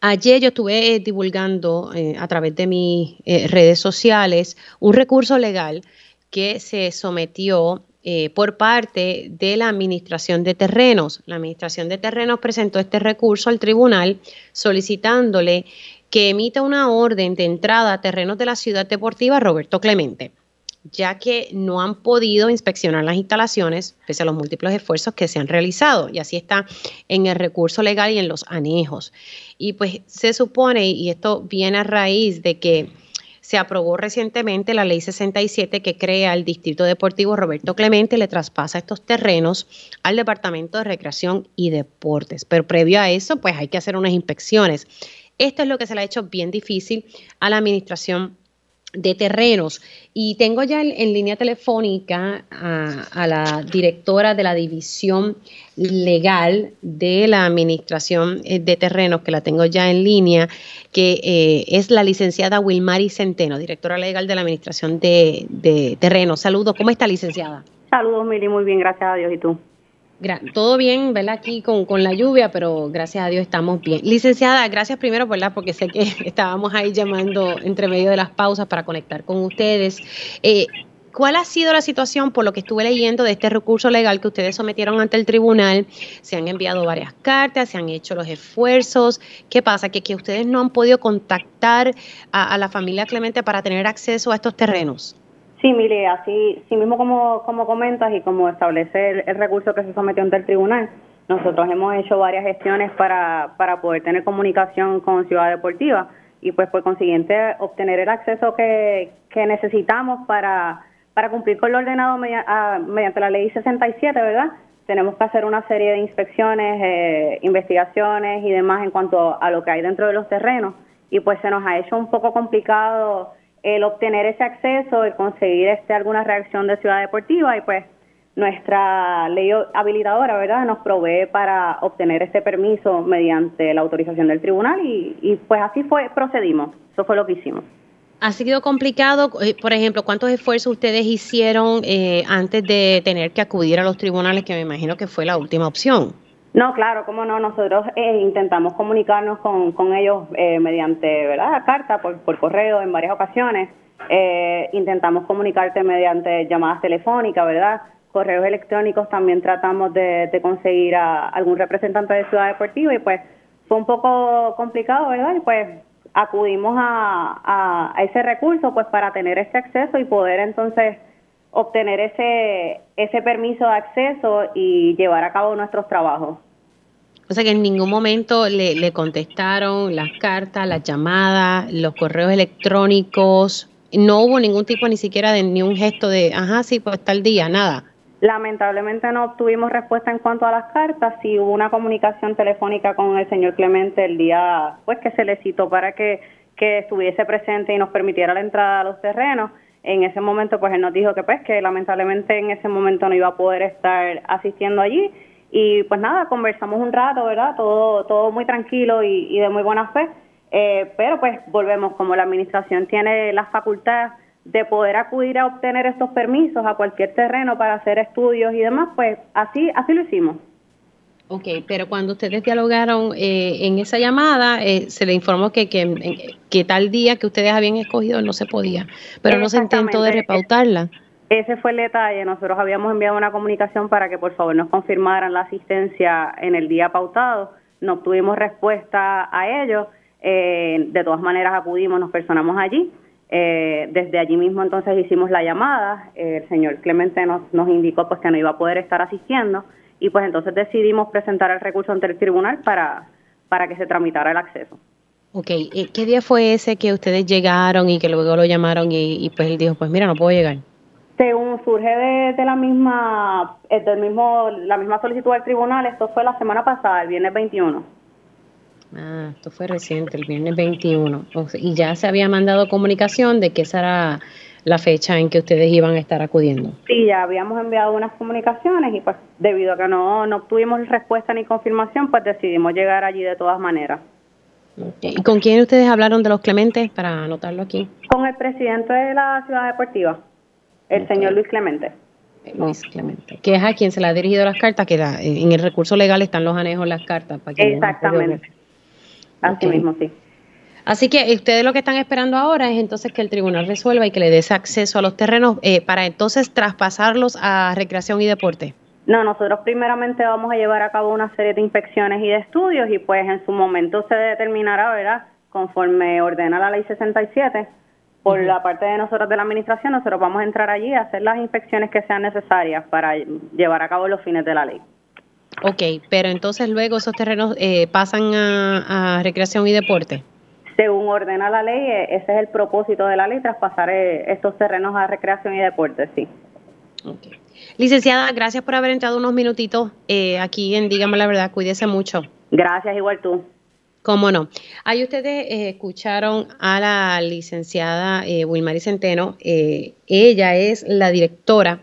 Ayer yo estuve eh, divulgando eh, a través de mis redes sociales un recurso legal que se sometió eh, por parte de la Administración de Terrenos. La Administración de Terrenos presentó este recurso al tribunal solicitándole que emita una orden de entrada a terrenos de la ciudad deportiva Roberto Clemente, ya que no han podido inspeccionar las instalaciones pese a los múltiples esfuerzos que se han realizado. Y así está en el recurso legal y en los anejos. Y pues se supone, y esto viene a raíz de que se aprobó recientemente la ley 67 que crea el Distrito Deportivo Roberto Clemente, le traspasa estos terrenos al Departamento de Recreación y Deportes. Pero previo a eso, pues hay que hacer unas inspecciones. Esto es lo que se le ha hecho bien difícil a la administración de terrenos. Y tengo ya en, línea telefónica a, la directora de la división legal de la administración eh, de terrenos, que la tengo ya en línea, que eh, es la licenciada Wilmari Centeno, directora legal de la administración de, terrenos. Saludos, ¿cómo está licenciada? Saludos, Miri, muy bien, gracias a Dios. ¿Y tú? Todo bien, ¿verdad? Aquí con, con, la lluvia, pero gracias a Dios estamos bien. Licenciada, gracias primero, ¿verdad? Porque sé que estábamos ahí llamando entre medio de las pausas para conectar con ustedes. Eh, ¿Cuál ha sido la situación por lo que estuve leyendo de este recurso legal que ustedes sometieron ante el tribunal? Se han enviado varias cartas, se han hecho los esfuerzos. ¿Qué pasa? Que, que ustedes no han podido contactar a, a la familia Clemente para tener acceso a estos terrenos. Sí, mire, así, sí mismo como, como comentas y como establece el, recurso que se sometió ante el tribunal, nosotros hemos hecho varias gestiones para, para poder tener comunicación con Ciudad Deportiva y pues por consiguiente obtener el acceso que, que necesitamos para, para cumplir con lo ordenado ah, mediante la ley 67, ¿verdad? Tenemos que hacer una serie de inspecciones, eh, investigaciones y demás en cuanto a lo que hay dentro de los terrenos y pues se nos ha hecho un poco complicado el obtener ese acceso, el conseguir este alguna reacción de Ciudad Deportiva y pues nuestra ley habilitadora, ¿verdad?, nos provee para obtener ese permiso mediante la autorización del tribunal y, y pues así fue, procedimos. Eso fue lo que hicimos. ¿Ha sido complicado? Eh, por ejemplo, ¿cuántos esfuerzos ustedes hicieron eh, antes de tener que acudir a los tribunales, que me imagino que fue la última opción? No, claro, cómo no. Nosotros eh, intentamos comunicarnos con, con ellos mediante ¿verdad? carta, por, por correo en varias ocasiones. intentamos comunicarte mediante llamadas telefónicas, ¿verdad? correos electrónicos también tratamos de, conseguir a algún representante de Ciudad Deportiva y pues fue un poco complicado, ¿verdad? Y pues acudimos a, a, ese recurso pues para tener ese acceso y poder entonces obtener ese, ese permiso de acceso y llevar a cabo nuestros trabajos. O sea que en ningún momento le, contestaron las cartas, las llamadas, los correos electrónicos, no hubo ningún tipo ni siquiera de ni un gesto de, ajá, sí, pues tal día, nada. Lamentablemente no obtuvimos respuesta en cuanto a las cartas. Sí hubo una comunicación telefónica con el señor Clemente el día pues que se le citó para que, que estuviese presente y nos permitiera la entrada a los terrenos. En ese momento pues él nos dijo que pues que lamentablemente en ese momento no iba a poder estar asistiendo allí y pues nada, conversamos un rato, ¿verdad? Todo todo muy tranquilo y, y de muy buena fe. Eh, pero pues volvemos, como la administración tiene la facultad de poder acudir a obtener estos permisos a cualquier terreno para hacer estudios y demás, pues así, así lo hicimos. Ok, pero cuando ustedes dialogaron eh, en esa llamada, eh, se le informó que, que, que, tal día que ustedes habían escogido no se podía, pero no se intentó de repautarla. Ese fue el detalle. Nosotros habíamos enviado una comunicación para que por favor nos confirmaran la asistencia en el día pautado. No obtuvimos respuesta a ello. Eh, de todas maneras acudimos, nos personamos allí eh, desde allí mismo entonces hicimos la llamada, el señor Clemente nos, nos indicó pues que no iba a poder estar asistiendo y pues entonces decidimos presentar el recurso ante el tribunal para, para que se tramitara el acceso. Ok, ¿qué día fue ese que ustedes llegaron y que luego lo llamaron y, pues él dijo, pues mira, no puedo llegar? Según surge de, de la misma, eh, del mismo, la misma solicitud del tribunal, esto fue la semana pasada, el viernes 21. Ah, esto fue reciente, el viernes 21. y ya se había mandado comunicación de que esa era la fecha en que ustedes iban a estar acudiendo. Sí, ya habíamos enviado unas comunicaciones y pues debido a que no, no obtuvimos respuesta ni confirmación, pues decidimos llegar allí de todas maneras. ¿Y con quién ustedes hablaron de los Clementes para anotarlo aquí? Con el presidente de la ciudad deportiva, el señor Luis Clemente. Luis Clemente, que es a quien se le ha dirigido las cartas, que en el recurso legal están los anejos las cartas. Para que Exactamente. Así mismo, sí. Así que ustedes lo que están esperando ahora es entonces que el tribunal resuelva y que le dé acceso a los terrenos eh, para entonces traspasarlos a recreación y deporte. No, nosotros primeramente vamos a llevar a cabo una serie de inspecciones y de estudios y pues en su momento se determinará, ¿verdad? Conforme ordena la ley 67, por la parte de nosotros de la administración, nosotros vamos a entrar allí a hacer las inspecciones que sean necesarias para llevar a cabo los fines de la ley. Ok, pero entonces luego esos terrenos eh, pasan a, recreación y deporte. Según ordena la ley, eh, ese es el propósito de la ley, traspasar eh, estos terrenos a recreación y deporte, sí. Okay. Licenciada, gracias por haber entrado unos minutitos aquí en Dígame la Verdad, cuídese mucho. Gracias, igual tú. Cómo no. Ahí ustedes escucharon a la licenciada Wilmary Centeno. ella es la directora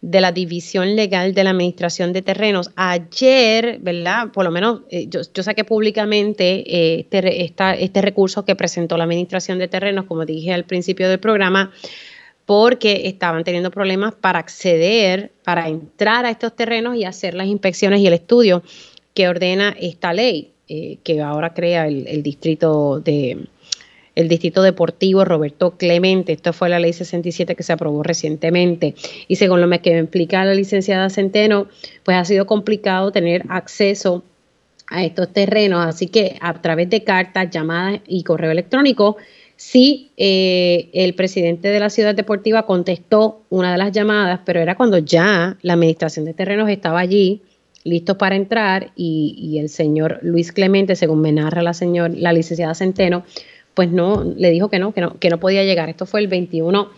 de la División Legal de la Administración de Terrenos. Ayer, ¿verdad? Por lo menos eh, yo, saqué públicamente eh, este, este recurso que presentó la Administración de Terrenos, como dije al principio del programa, porque estaban teniendo problemas para acceder, para entrar a estos terrenos y hacer las inspecciones y el estudio que ordena esta ley, eh, que ahora crea el distrito de el Distrito Deportivo Roberto Clemente. Esto fue la ley 67 que se aprobó recientemente. Y según lo que me explica la licenciada Centeno, pues ha sido complicado tener acceso a estos terrenos. Así que a través de cartas, llamadas y correo electrónico, sí eh, el presidente de la ciudad deportiva contestó una de las llamadas, pero era cuando ya la administración de terrenos estaba allí listo para entrar y, y, el señor Luis Clemente, según me narra la, señor, la licenciada Centeno, pues no, le dijo que no, que no, que no podía llegar. Esto fue el 21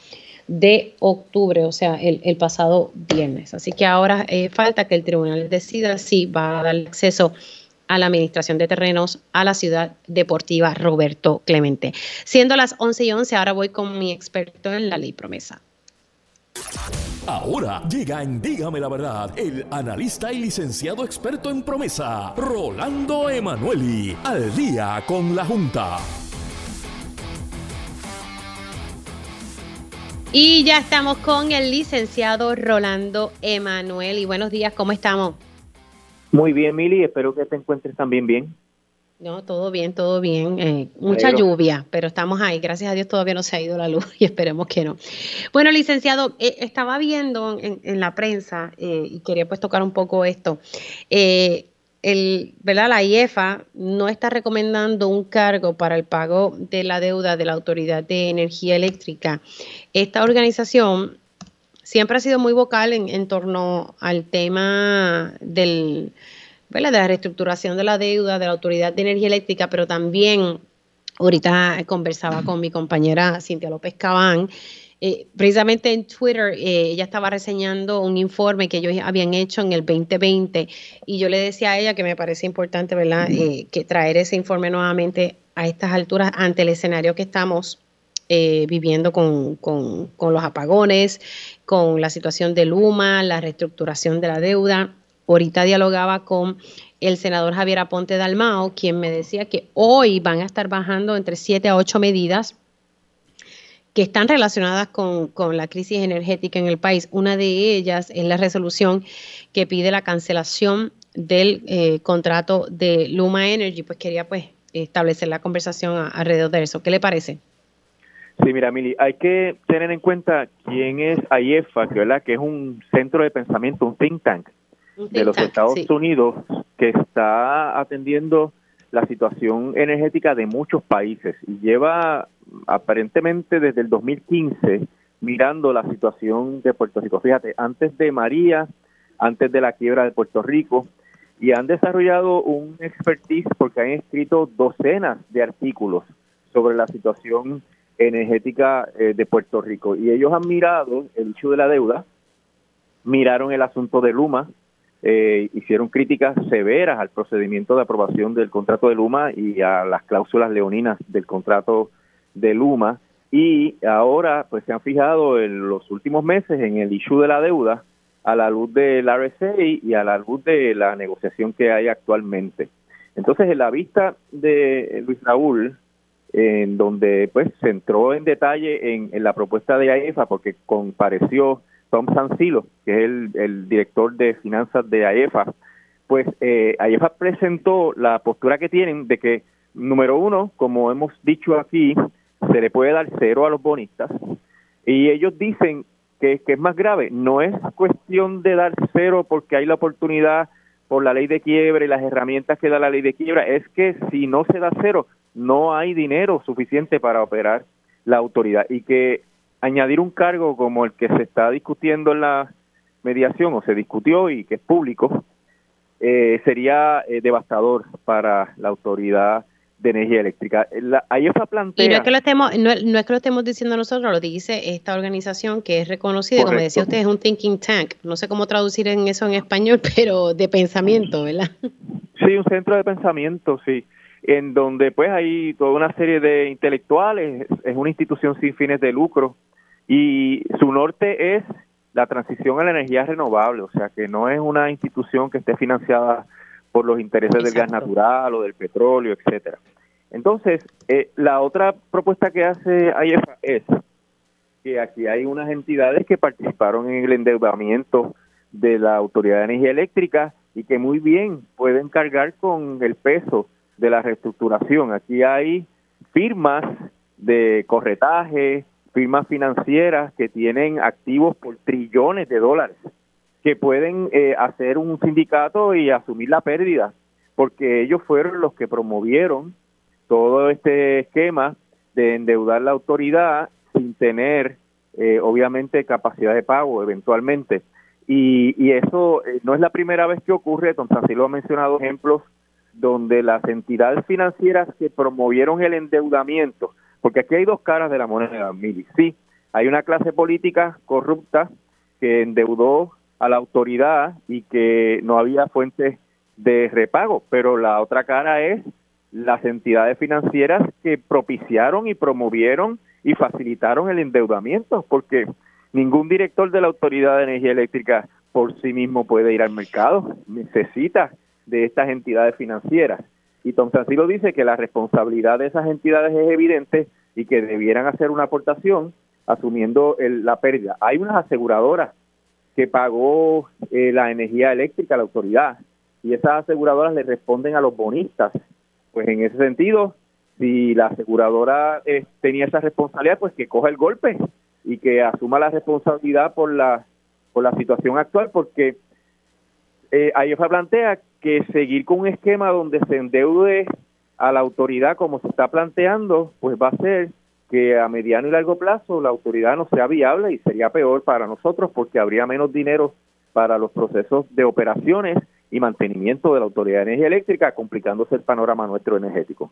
de octubre, o sea, el, pasado viernes. Así que ahora eh, falta que el tribunal decida si va a dar acceso a la administración de terrenos a la ciudad deportiva Roberto Clemente. Siendo las 11 y 11, ahora voy con mi experto en la ley promesa. Ahora llega en Dígame la Verdad el analista y licenciado experto en promesa, Rolando Emanueli, al día con la Junta. Y ya estamos con el licenciado Rolando Emanuel. Y buenos días, ¿cómo estamos? Muy bien, Mili, espero que te encuentres también bien. No, todo bien, todo bien. Eh, mucha lluvia, pero estamos ahí. Gracias a Dios todavía no se ha ido la luz y esperemos que no. Bueno, licenciado, eh, estaba viendo en, la prensa eh, y quería pues tocar un poco esto. el, ¿verdad? La IEFA no está recomendando un cargo para el pago de la deuda de la Autoridad de Energía Eléctrica. Esta organización siempre ha sido muy vocal en, en torno al tema del de la reestructuración de la deuda de la Autoridad de Energía Eléctrica, pero también ahorita conversaba con mi compañera Cintia López Cabán. Eh, precisamente en Twitter eh, ella estaba reseñando un informe que ellos habían hecho en el 2020 y yo le decía a ella que me parece importante, ¿verdad?, eh, que traer ese informe nuevamente a estas alturas ante el escenario que estamos viviendo con, con, los apagones, con la situación de Luma, la reestructuración de la deuda Ahorita dialogaba con el senador Javier Aponte Dalmao, quien me decía que hoy van a estar bajando entre 7 a 8 medidas que están relacionadas con, la crisis energética en el país. Una de ellas es la resolución que pide la cancelación del eh, contrato de Luma Energy. Pues quería pues establecer la conversación alrededor de eso. ¿Qué le parece? Sí, mira, Mili, hay que tener en cuenta quién es AIEFA, que, ¿verdad? que es un centro de pensamiento, un think tank de los Estados Unidos que está atendiendo la situación energética de muchos países y lleva aparentemente desde el 2015 mirando la situación de Puerto Rico. Fíjate, antes de María, antes de la quiebra de Puerto Rico, y han desarrollado un expertise porque han escrito docenas de artículos sobre la situación energética eh, de Puerto Rico. Y ellos han mirado el hecho de la deuda, miraron el asunto de Luma, eh, hicieron críticas severas al procedimiento de aprobación del contrato de Luma y a las cláusulas leoninas del contrato de Luma y ahora pues se han fijado en los últimos meses en el issue de la deuda a la luz del RSA y a la luz de la negociación que hay actualmente. Entonces, en la vista de Luis Raúl, en donde pues se entró en detalle en, en la propuesta de AEFA porque compareció Tom Sansilo, que es el, director de finanzas de AEFA, pues eh, AEFA presentó la postura que tienen de que, número uno, como hemos dicho aquí, se le puede dar cero a los bonistas, y ellos dicen que, que es más grave, no es cuestión de dar cero porque hay la oportunidad por la ley de quiebra y las herramientas que da la ley de quiebra, es que si no se da cero, no hay dinero suficiente para operar la autoridad. Y que añadir un cargo como el que se está discutiendo en la mediación o se discutió y que es público, eh, sería eh, devastador para la autoridad de energía eléctrica. La, plantea... Y no es, que lo estemos, no, es que lo estemos diciendo nosotros, lo dice esta organización que es reconocida, como decía usted, es un thinking tank. No sé cómo traducir en eso en español, pero de pensamiento, ¿verdad? Sí, un centro de pensamiento, sí en donde pues hay toda una serie de intelectuales, es una institución sin fines de lucro y su norte es la transición a la energía renovable, o sea que no es una institución que esté financiada por los intereses del gas natural o del petróleo, etcétera. Entonces, eh, la otra propuesta que hace AIEFA es que aquí hay unas entidades que participaron en el endeudamiento de la Autoridad de Energía Eléctrica y que muy bien pueden cargar con el peso de la reestructuración. Aquí hay firmas de corretaje, firmas financieras que tienen activos por trillones de dólares, que pueden eh, hacer un sindicato y asumir la pérdida, porque ellos fueron los que promovieron todo este esquema de endeudar la autoridad sin tener, eh, obviamente, capacidad de pago eventualmente. Y, y eso eh, no es la primera vez que ocurre, don Francisco ha mencionado ejemplos donde las entidades financieras que promovieron el endeudamiento, porque aquí hay dos caras de la moneda, Mili. Sí, hay una clase política corrupta que endeudó a la autoridad y que no había fuentes de repago, pero la otra cara es las entidades financieras que propiciaron y promovieron y facilitaron el endeudamiento, porque ningún director de la Autoridad de Energía Eléctrica por sí mismo puede ir al mercado, necesita de estas entidades financieras. Y Tom Sancilo dice que la responsabilidad de esas entidades es evidente y que debieran hacer una aportación asumiendo la pérdida. Hay unas aseguradoras que pagó eh, la energía eléctrica a la autoridad y esas aseguradoras le responden a los bonistas. Pues en ese sentido, si la aseguradora eh, tenía esa responsabilidad, pues que coja el golpe y que asuma la responsabilidad por la situación actual, porque eh, se plantea que seguir con un esquema donde se endeude a la autoridad como se está planteando, pues va a ser que a mediano y largo plazo la autoridad no sea viable y sería peor para nosotros porque habría menos dinero para los procesos de operaciones y mantenimiento de la Autoridad de Energía Eléctrica, complicándose el panorama nuestro energético.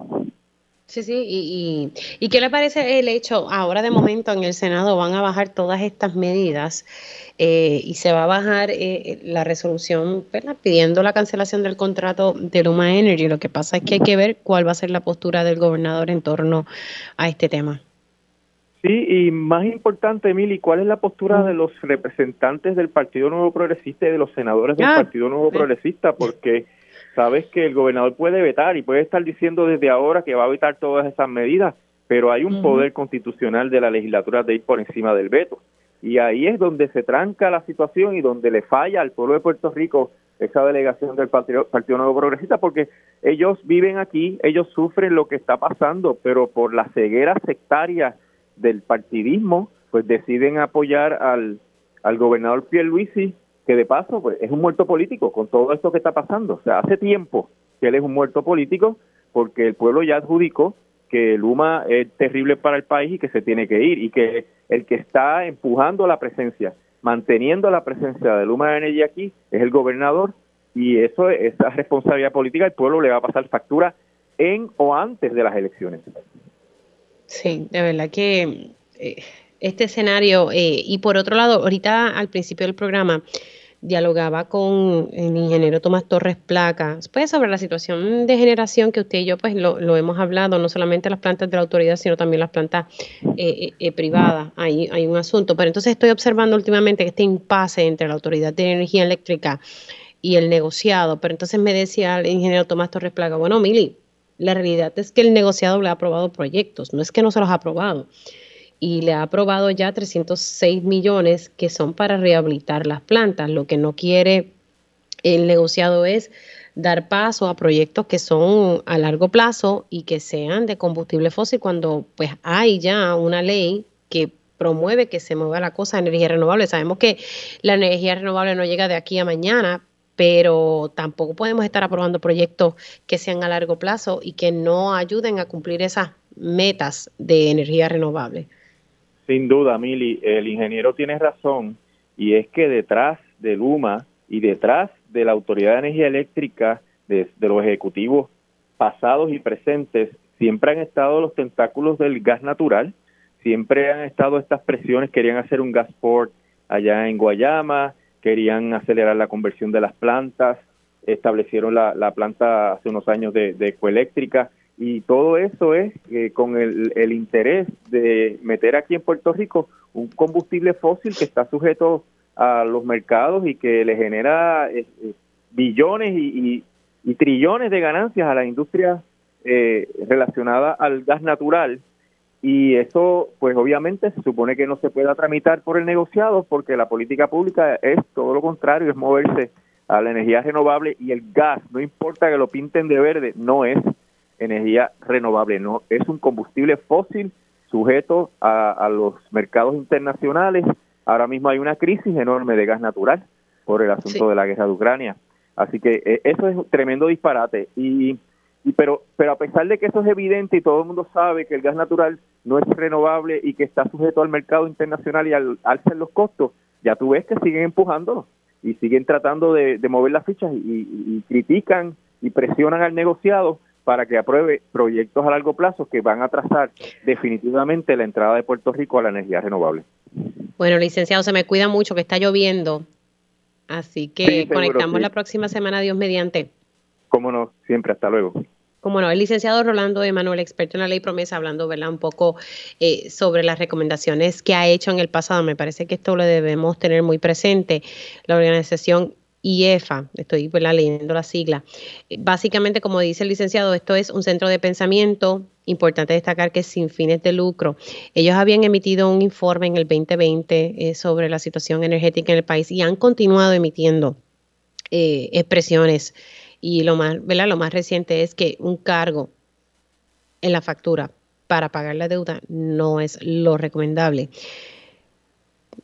Sí, sí, y, y, qué le parece el hecho, ahora de momento en el Senado van a bajar todas estas medidas eh, y se va a bajar eh, la resolución pidiendo la cancelación del contrato de Luma Energy. Lo que pasa es que hay que ver cuál va a ser la postura del gobernador en torno a este tema. Sí, y más importante, Emily, ¿cuál es la postura de los representantes del Partido Nuevo Progresista y de los senadores del ah, Partido Nuevo Progresista? Porque sabes que el gobernador puede vetar y puede estar diciendo desde ahora que va a vetar todas esas medidas, pero hay un poder constitucional de la legislatura de ir por encima del veto. Y ahí es donde se tranca la situación y donde le falla al pueblo de Puerto Rico esa delegación del Partido, Partido Nuevo Progresista, porque ellos viven aquí, ellos sufren lo que está pasando, pero por la ceguera sectaria del partidismo, pues deciden apoyar al, al gobernador Pierluisi que de paso pues, es un muerto político con todo esto que está pasando. O sea, hace tiempo que él es un muerto político porque el pueblo ya adjudicó que Luma es terrible para el país y que se tiene que ir y que el que está empujando la presencia, manteniendo la presencia de Luma Energy aquí es el gobernador y eso esa responsabilidad política el pueblo le va a pasar factura en o antes de las elecciones. Sí, de verdad que eh, este escenario eh, y por otro lado, ahorita al principio del programa dialogaba con el ingeniero Tomás Torres Placa, pues sobre la situación de generación que usted y yo pues lo, hemos hablado, no solamente las plantas de la autoridad, sino también las plantas eh, eh, eh, privadas, hay, hay un asunto, pero entonces estoy observando últimamente este impasse entre la autoridad de energía eléctrica y el negociado, pero entonces me decía el ingeniero Tomás Torres Placa, bueno, Mili, la realidad es que el negociado le ha aprobado proyectos, no es que no se los ha aprobado y le ha aprobado ya 306 millones que son para rehabilitar las plantas. Lo que no quiere el negociado es dar paso a proyectos que son a largo plazo y que sean de combustible fósil cuando pues hay ya una ley que promueve que se mueva la cosa de energía renovable. Sabemos que la energía renovable no llega de aquí a mañana, pero tampoco podemos estar aprobando proyectos que sean a largo plazo y que no ayuden a cumplir esas metas de energía renovable. Sin duda, Mili, el ingeniero tiene razón y es que detrás de Luma y detrás de la Autoridad de Energía Eléctrica, de, los ejecutivos pasados y presentes, siempre han estado los tentáculos del gas natural, siempre han estado estas presiones, querían hacer un gasport allá en Guayama, querían acelerar la conversión de las plantas, establecieron la, planta hace unos años de, de ecoeléctrica, y todo eso es eh, con el, el, interés de meter aquí en Puerto Rico un combustible fósil que está sujeto a los mercados y que le genera eh, eh, billones y, y, trillones de ganancias a la industria eh, relacionada al gas natural. Y eso pues obviamente se supone que no se pueda tramitar por el negociado porque la política pública es todo lo contrario, es moverse a la energía renovable y el gas, no importa que lo pinten de verde, no es energía renovable, no es un combustible fósil sujeto a, los mercados internacionales. Ahora mismo hay una crisis enorme de gas natural por el asunto de la guerra de Ucrania. Así que eh, eso es un tremendo disparate. Y, y, pero, pero a pesar de que eso es evidente y todo el mundo sabe que el gas natural no es renovable y que está sujeto al mercado internacional y al alza en los costos, ya tú ves que siguen empujándolo y siguen tratando de, mover las fichas y critican y presionan al negociado para que apruebe proyectos a largo plazo que van a trazar definitivamente la entrada de Puerto Rico a la energía renovable. Bueno, licenciado, se me cuida mucho que está lloviendo, así que conectamos la próxima semana, Dios mediante. Cómo no, siempre, hasta luego. como no, el licenciado Rolando Emanuel, experto en la ley promesa, hablando ¿verdad? un poco eh, sobre las recomendaciones que ha hecho en el pasado. Me parece que esto lo debemos tener muy presente. La organización IEFA, estoy leyendo la sigla. Eh, básicamente, como dice el licenciado, esto es un centro de pensamiento. Importante destacar que sin fines de lucro. Ellos habían emitido un informe en el 2020 eh, sobre la situación energética en el país y han continuado emitiendo expresiones y lo más, ¿verdad? Lo más reciente es que un cargo en la factura para pagar la deuda no es lo recomendable.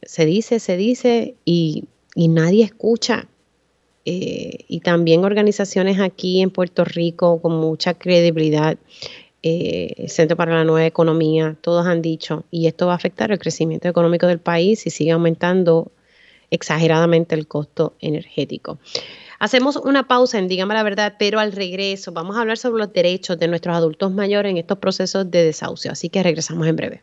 Se dice, se dice y, nadie escucha. Eh, y también organizaciones aquí en Puerto Rico con mucha credibilidad, eh, Centro para la Nueva Economía, todos han dicho, y esto va a afectar el crecimiento económico del país si sigue aumentando exageradamente el costo energético. Hacemos una pausa en Dígame la Verdad, pero al regreso vamos a hablar sobre los derechos de nuestros adultos mayores en estos procesos de desahucio. Así que regresamos en breve.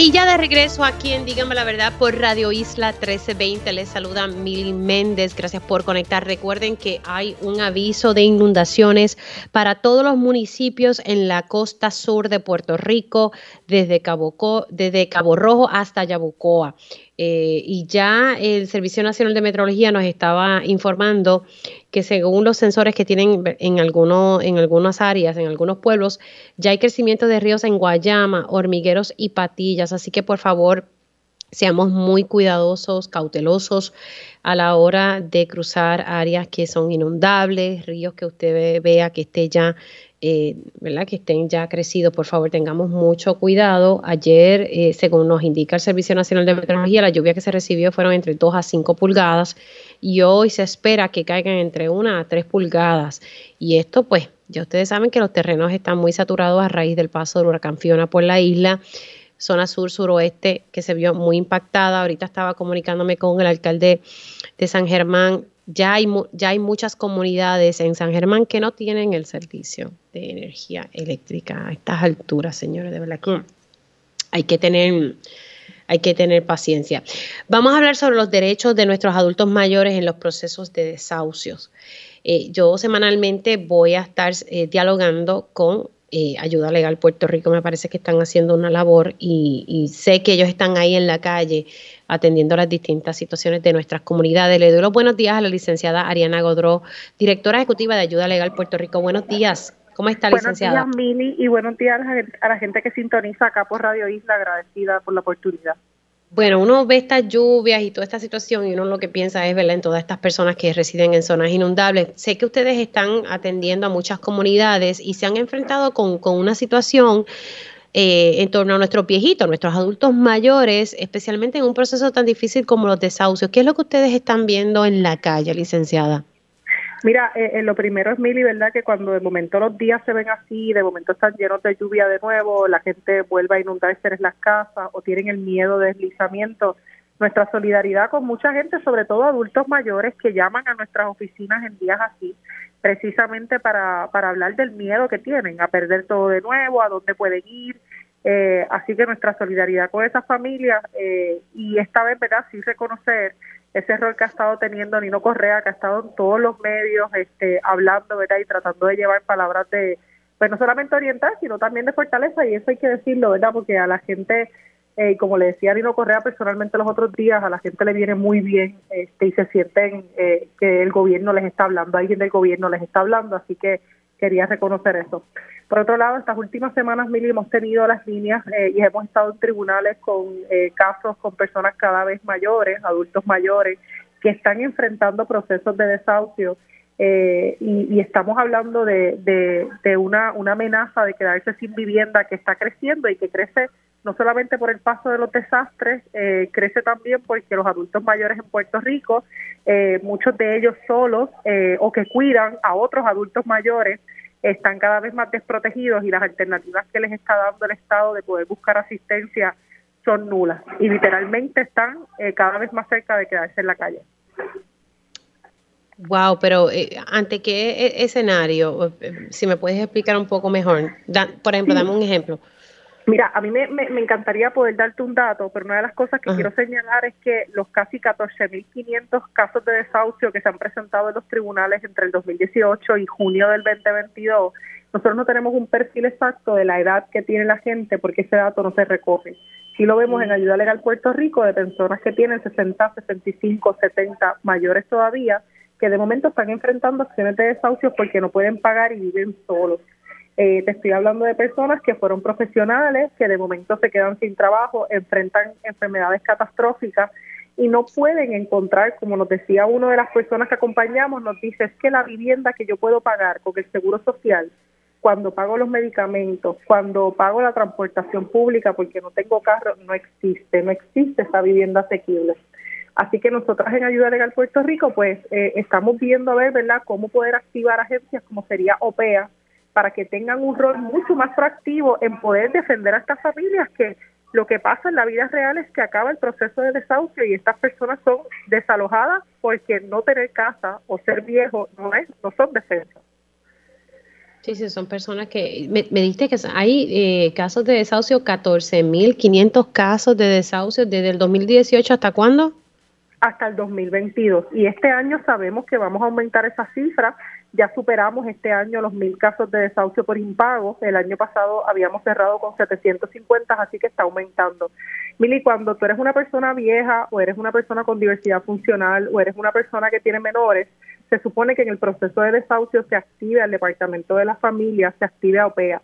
Y ya de regreso aquí en Dígame la Verdad por Radio Isla 1320. Les saluda Mili Méndez. Gracias por conectar. Recuerden que hay un aviso de inundaciones para todos los municipios en la costa sur de Puerto Rico, desde Cabo, desde Cabo Rojo hasta Yabucoa. Eh, y ya el Servicio Nacional de Meteorología nos estaba informando que según los sensores que tienen en, alguno, en algunas áreas, en algunos pueblos, ya hay crecimiento de ríos en Guayama, hormigueros y patillas. Así que por favor, seamos muy cuidadosos, cautelosos a la hora de cruzar áreas que son inundables, ríos que usted vea que esté ya eh, ¿verdad? que estén ya crecidos, por favor tengamos mucho cuidado. Ayer, eh, según nos indica el Servicio Nacional de Meteorología, la lluvia que se recibió fueron entre 2 a 5 pulgadas y hoy se espera que caigan entre 1 a 3 pulgadas. Y esto, pues, ya ustedes saben que los terrenos están muy saturados a raíz del paso del huracán Fiona por la isla zona sur-suroeste que se vio muy impactada. Ahorita estaba comunicándome con el alcalde de San Germán ya hay, ya hay muchas comunidades en San Germán que no tienen el servicio de energía eléctrica a estas alturas, señores, de verdad que hay que tener hay que tener paciencia. Vamos a hablar sobre los derechos de nuestros adultos mayores en los procesos de desahucios. Eh, yo semanalmente voy a estar eh, dialogando con eh, Ayuda Legal Puerto Rico. Me parece que están haciendo una labor y, sé que ellos están ahí en la calle atendiendo las distintas situaciones de nuestras comunidades. Le doy los buenos días a la licenciada Ariana Godró, directora ejecutiva de Ayuda Legal Puerto Rico. Buenos días. ¿Cómo está, licenciada? Buenos días, Mili, y buenos días a la gente que sintoniza acá por Radio Isla. Agradecida por la oportunidad. Bueno, uno ve estas lluvias y toda esta situación y uno lo que piensa es, ¿verdad?, en todas estas personas que residen en zonas inundables. Sé que ustedes están atendiendo a muchas comunidades y se han enfrentado con, con una situación eh, en torno a nuestros viejitos, nuestros adultos mayores, especialmente en un proceso tan difícil como los desahucios. ¿Qué es lo que ustedes están viendo en la calle, licenciada? Mira, eh, eh, lo primero es, Mili, ¿verdad? Que cuando de momento los días se ven así, de momento están llenos de lluvia de nuevo, la gente vuelve a inundarse en las casas o tienen el miedo de deslizamiento, nuestra solidaridad con mucha gente, sobre todo adultos mayores que llaman a nuestras oficinas en días así, precisamente para, para hablar del miedo que tienen a perder todo de nuevo, a dónde pueden ir. Eh, así que nuestra solidaridad con esas familias eh, y esta vez, ¿verdad? Sí reconocer ese rol que ha estado teniendo Nino Correa, que ha estado en todos los medios este, hablando, ¿verdad? Y tratando de llevar palabras de, pues no solamente orientar, sino también de fortaleza, y eso hay que decirlo, ¿verdad? Porque a la gente eh, como le decía Nino Correa personalmente los otros días, a la gente le viene muy bien este, y se sienten eh, que el gobierno les está hablando, alguien del gobierno les está hablando, así que quería reconocer eso. Por otro lado, estas últimas semanas, Mili, hemos tenido las líneas eh, y hemos estado en tribunales con casos con personas cada vez mayores, adultos mayores, que están enfrentando procesos de desahucio y, y, estamos hablando de, una amenaza de quedarse sin vivienda que está creciendo y que crece no solamente por el paso de los desastres, eh, crece también porque los adultos mayores en Puerto Rico, eh, muchos de ellos solos eh, o que cuidan a otros adultos mayores, están cada vez más desprotegidos y las alternativas que les está dando el Estado de poder buscar asistencia son nulas y literalmente están eh, cada vez más cerca de quedarse en la calle. Wow, pero eh, ¿ante qué e-, escenario? Si me puedes explicar un poco mejor. por ejemplo, dame un ejemplo. Mira, a mí me, me, encantaría poder darte un dato, pero una de las cosas que quiero señalar es que los casi 14.500 casos de desahucio que se han presentado en los tribunales entre el 2018 y junio del 2022, nosotros no tenemos un perfil exacto de la edad que tiene la gente porque ese dato no se recoge. Si lo vemos en Ayuda Legal Puerto Rico de personas que tienen 60, 65, 70 mayores todavía, que de momento están enfrentando acciones de desahucio porque no pueden pagar y viven solos. Eh, te estoy hablando de personas que fueron profesionales, que de momento se quedan sin trabajo, enfrentan enfermedades catastróficas y no pueden encontrar, como nos decía una de las personas que acompañamos, nos dice, es que la vivienda que yo puedo pagar con el Seguro Social, cuando pago los medicamentos, cuando pago la transportación pública porque no tengo carro, no existe, no existe esa vivienda asequible. Así que nosotras en Ayuda Legal Puerto Rico, pues eh, estamos viendo a ver, ¿verdad?, cómo poder activar agencias como sería OPEA, para que tengan un rol mucho más proactivo en poder defender a estas familias que lo que pasa en la vida real es que acaba el proceso de desahucio y estas personas son desalojadas porque no tener casa o ser viejo no es no son defensas. Sí, sí, son personas que me, me diste que hay eh, casos de desahucio, 14.500 casos de desahucio desde el 2018 hasta cuándo? Hasta el 2022. Y este año sabemos que vamos a aumentar esa cifra ya superamos este año los mil casos de desahucio por impago. El año pasado habíamos cerrado con 750, así que está aumentando. Mili, cuando tú eres una persona vieja o eres una persona con diversidad funcional o eres una persona que tiene menores, se supone que en el proceso de desahucio se active al Departamento de la Familia, se active a OPEA.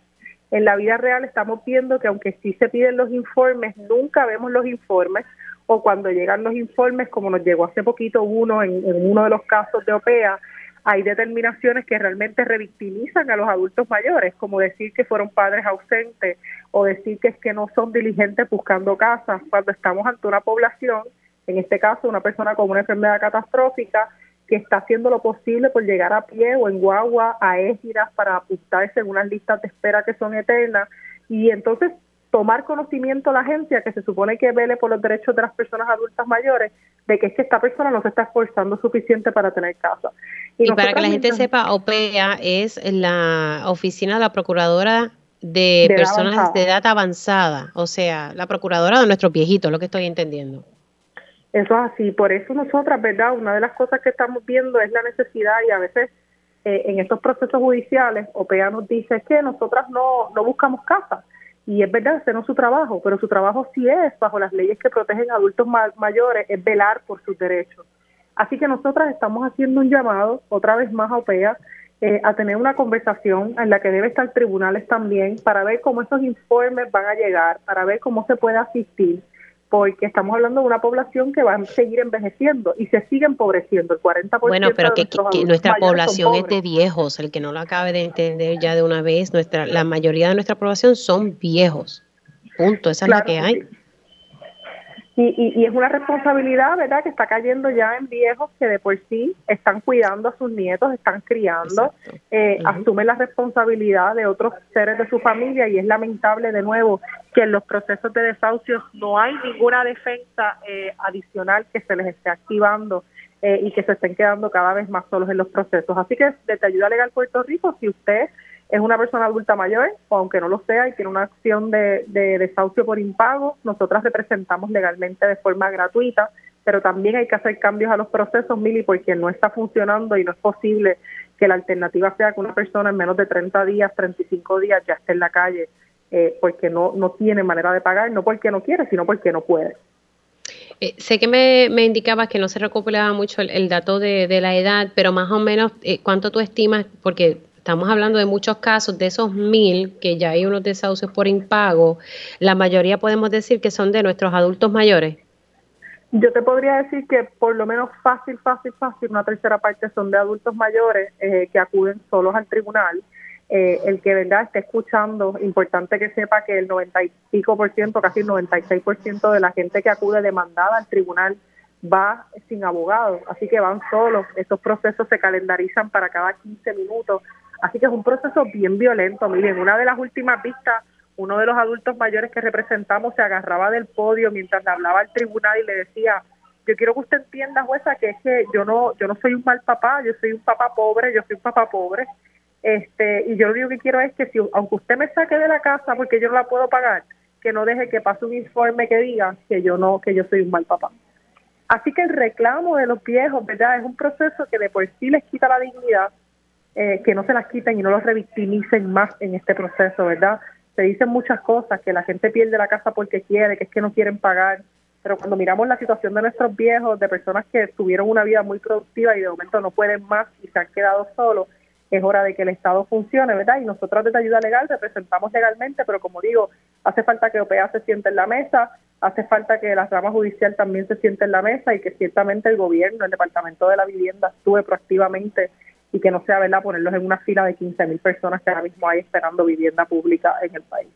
En la vida real estamos viendo que aunque sí se piden los informes, nunca vemos los informes o cuando llegan los informes, como nos llegó hace poquito uno en, en uno de los casos de OPEA, hay determinaciones que realmente revictimizan a los adultos mayores, como decir que fueron padres ausentes o decir que es que no son diligentes buscando casas, cuando estamos ante una población, en este caso una persona con una enfermedad catastrófica, que está haciendo lo posible por llegar a pie o en guagua a égiras para apuntarse en unas listas de espera que son eternas y entonces tomar conocimiento la agencia que se supone que vele por los derechos de las personas adultas mayores de que es que esta persona no se está esforzando suficiente para tener casa. Y, para que la gente sepa, OPEA es la oficina de la Procuradora de, personas de edad avanzada, o sea, la Procuradora de nuestros viejitos, lo que estoy entendiendo. Eso es así, por eso nosotras, ¿verdad? Una de las cosas que estamos viendo es la necesidad y a veces eh, en estos procesos judiciales, OPEA nos dice que nosotras no, no buscamos casa y es verdad, ese no es su trabajo, pero su trabajo sí es, bajo las leyes que protegen a adultos mayores, es velar por sus derechos. Así que nosotras estamos haciendo un llamado, otra vez más a OPEA, eh, a tener una conversación en la que debe estar tribunales también para ver cómo esos informes van a llegar, para ver cómo se puede asistir porque estamos hablando de una población que va a seguir envejeciendo y se sigue empobreciendo. El 40% bueno, pero que, nuestra población es de viejos, el que no lo acabe de entender ya de una vez, nuestra la mayoría de nuestra población son viejos. Punto, esa es la que hay. Y, y, es una responsabilidad, ¿verdad?, que está cayendo ya en viejos que de por sí están cuidando a sus nietos, están criando, eh, asumen la responsabilidad de otros seres de su familia y es lamentable de nuevo que en los procesos de desahucios no hay ninguna defensa eh, adicional que se les esté activando eh, y que se estén quedando cada vez más solos en los procesos. Así que desde Ayuda Legal Puerto Rico, si usted es una persona adulta mayor, o aunque no lo sea, y tiene una acción de, desahucio por impago, nosotras representamos legalmente de forma gratuita, pero también hay que hacer cambios a los procesos, Mili, porque no está funcionando y no es posible que la alternativa sea que una persona en menos de 30 días, 35 días ya esté en la calle eh, porque no, no tiene manera de pagar, no porque no quiere, sino porque no puede. Eh, sé que me, me indicabas que no se recopilaba mucho el, dato de, la edad, pero más o menos, eh, ¿cuánto tú estimas? Porque Estamos hablando de muchos casos, de esos mil que ya hay unos desahucios por impago, la mayoría podemos decir que son de nuestros adultos mayores. Yo te podría decir que por lo menos fácil, fácil, fácil, una tercera parte son de adultos mayores eh, que acuden solos al tribunal. Eh, el que verdad esté escuchando, importante que sepa que el 90 y pico por ciento, casi el 96 por ciento de la gente que acude demandada al tribunal va sin abogado, así que van solos. Estos procesos se calendarizan para cada 15 minutos Así que es un proceso bien violento. Miren, en una de las últimas vistas, uno de los adultos mayores que representamos se agarraba del podio mientras le hablaba al tribunal y le decía, yo quiero que usted entienda, jueza, que es que yo no, yo no soy un mal papá, yo soy un papá pobre, yo soy un papá pobre. Este, y yo lo único que quiero es que si, aunque usted me saque de la casa porque yo no la puedo pagar, que no deje que pase un informe que diga que yo no, que yo soy un mal papá. Así que el reclamo de los viejos, ¿verdad? Es un proceso que de por sí les quita la dignidad, eh, que no se las quiten y no los revictimicen más en este proceso, ¿verdad? Se dicen muchas cosas, que la gente pierde la casa porque quiere, que es que no quieren pagar, pero cuando miramos la situación de nuestros viejos, de personas que tuvieron una vida muy productiva y de momento no pueden más y se han quedado solos, es hora de que el Estado funcione, ¿verdad? Y nosotros desde Ayuda Legal representamos legalmente, pero como digo, hace falta que OPEA se siente en la mesa, hace falta que la rama judicial también se siente en la mesa y que ciertamente el gobierno, el Departamento de la Vivienda actúe proactivamente y que no sea, ¿verdad?, ponerlos en una fila de 15 mil personas que ahora mismo hay esperando vivienda pública en el país.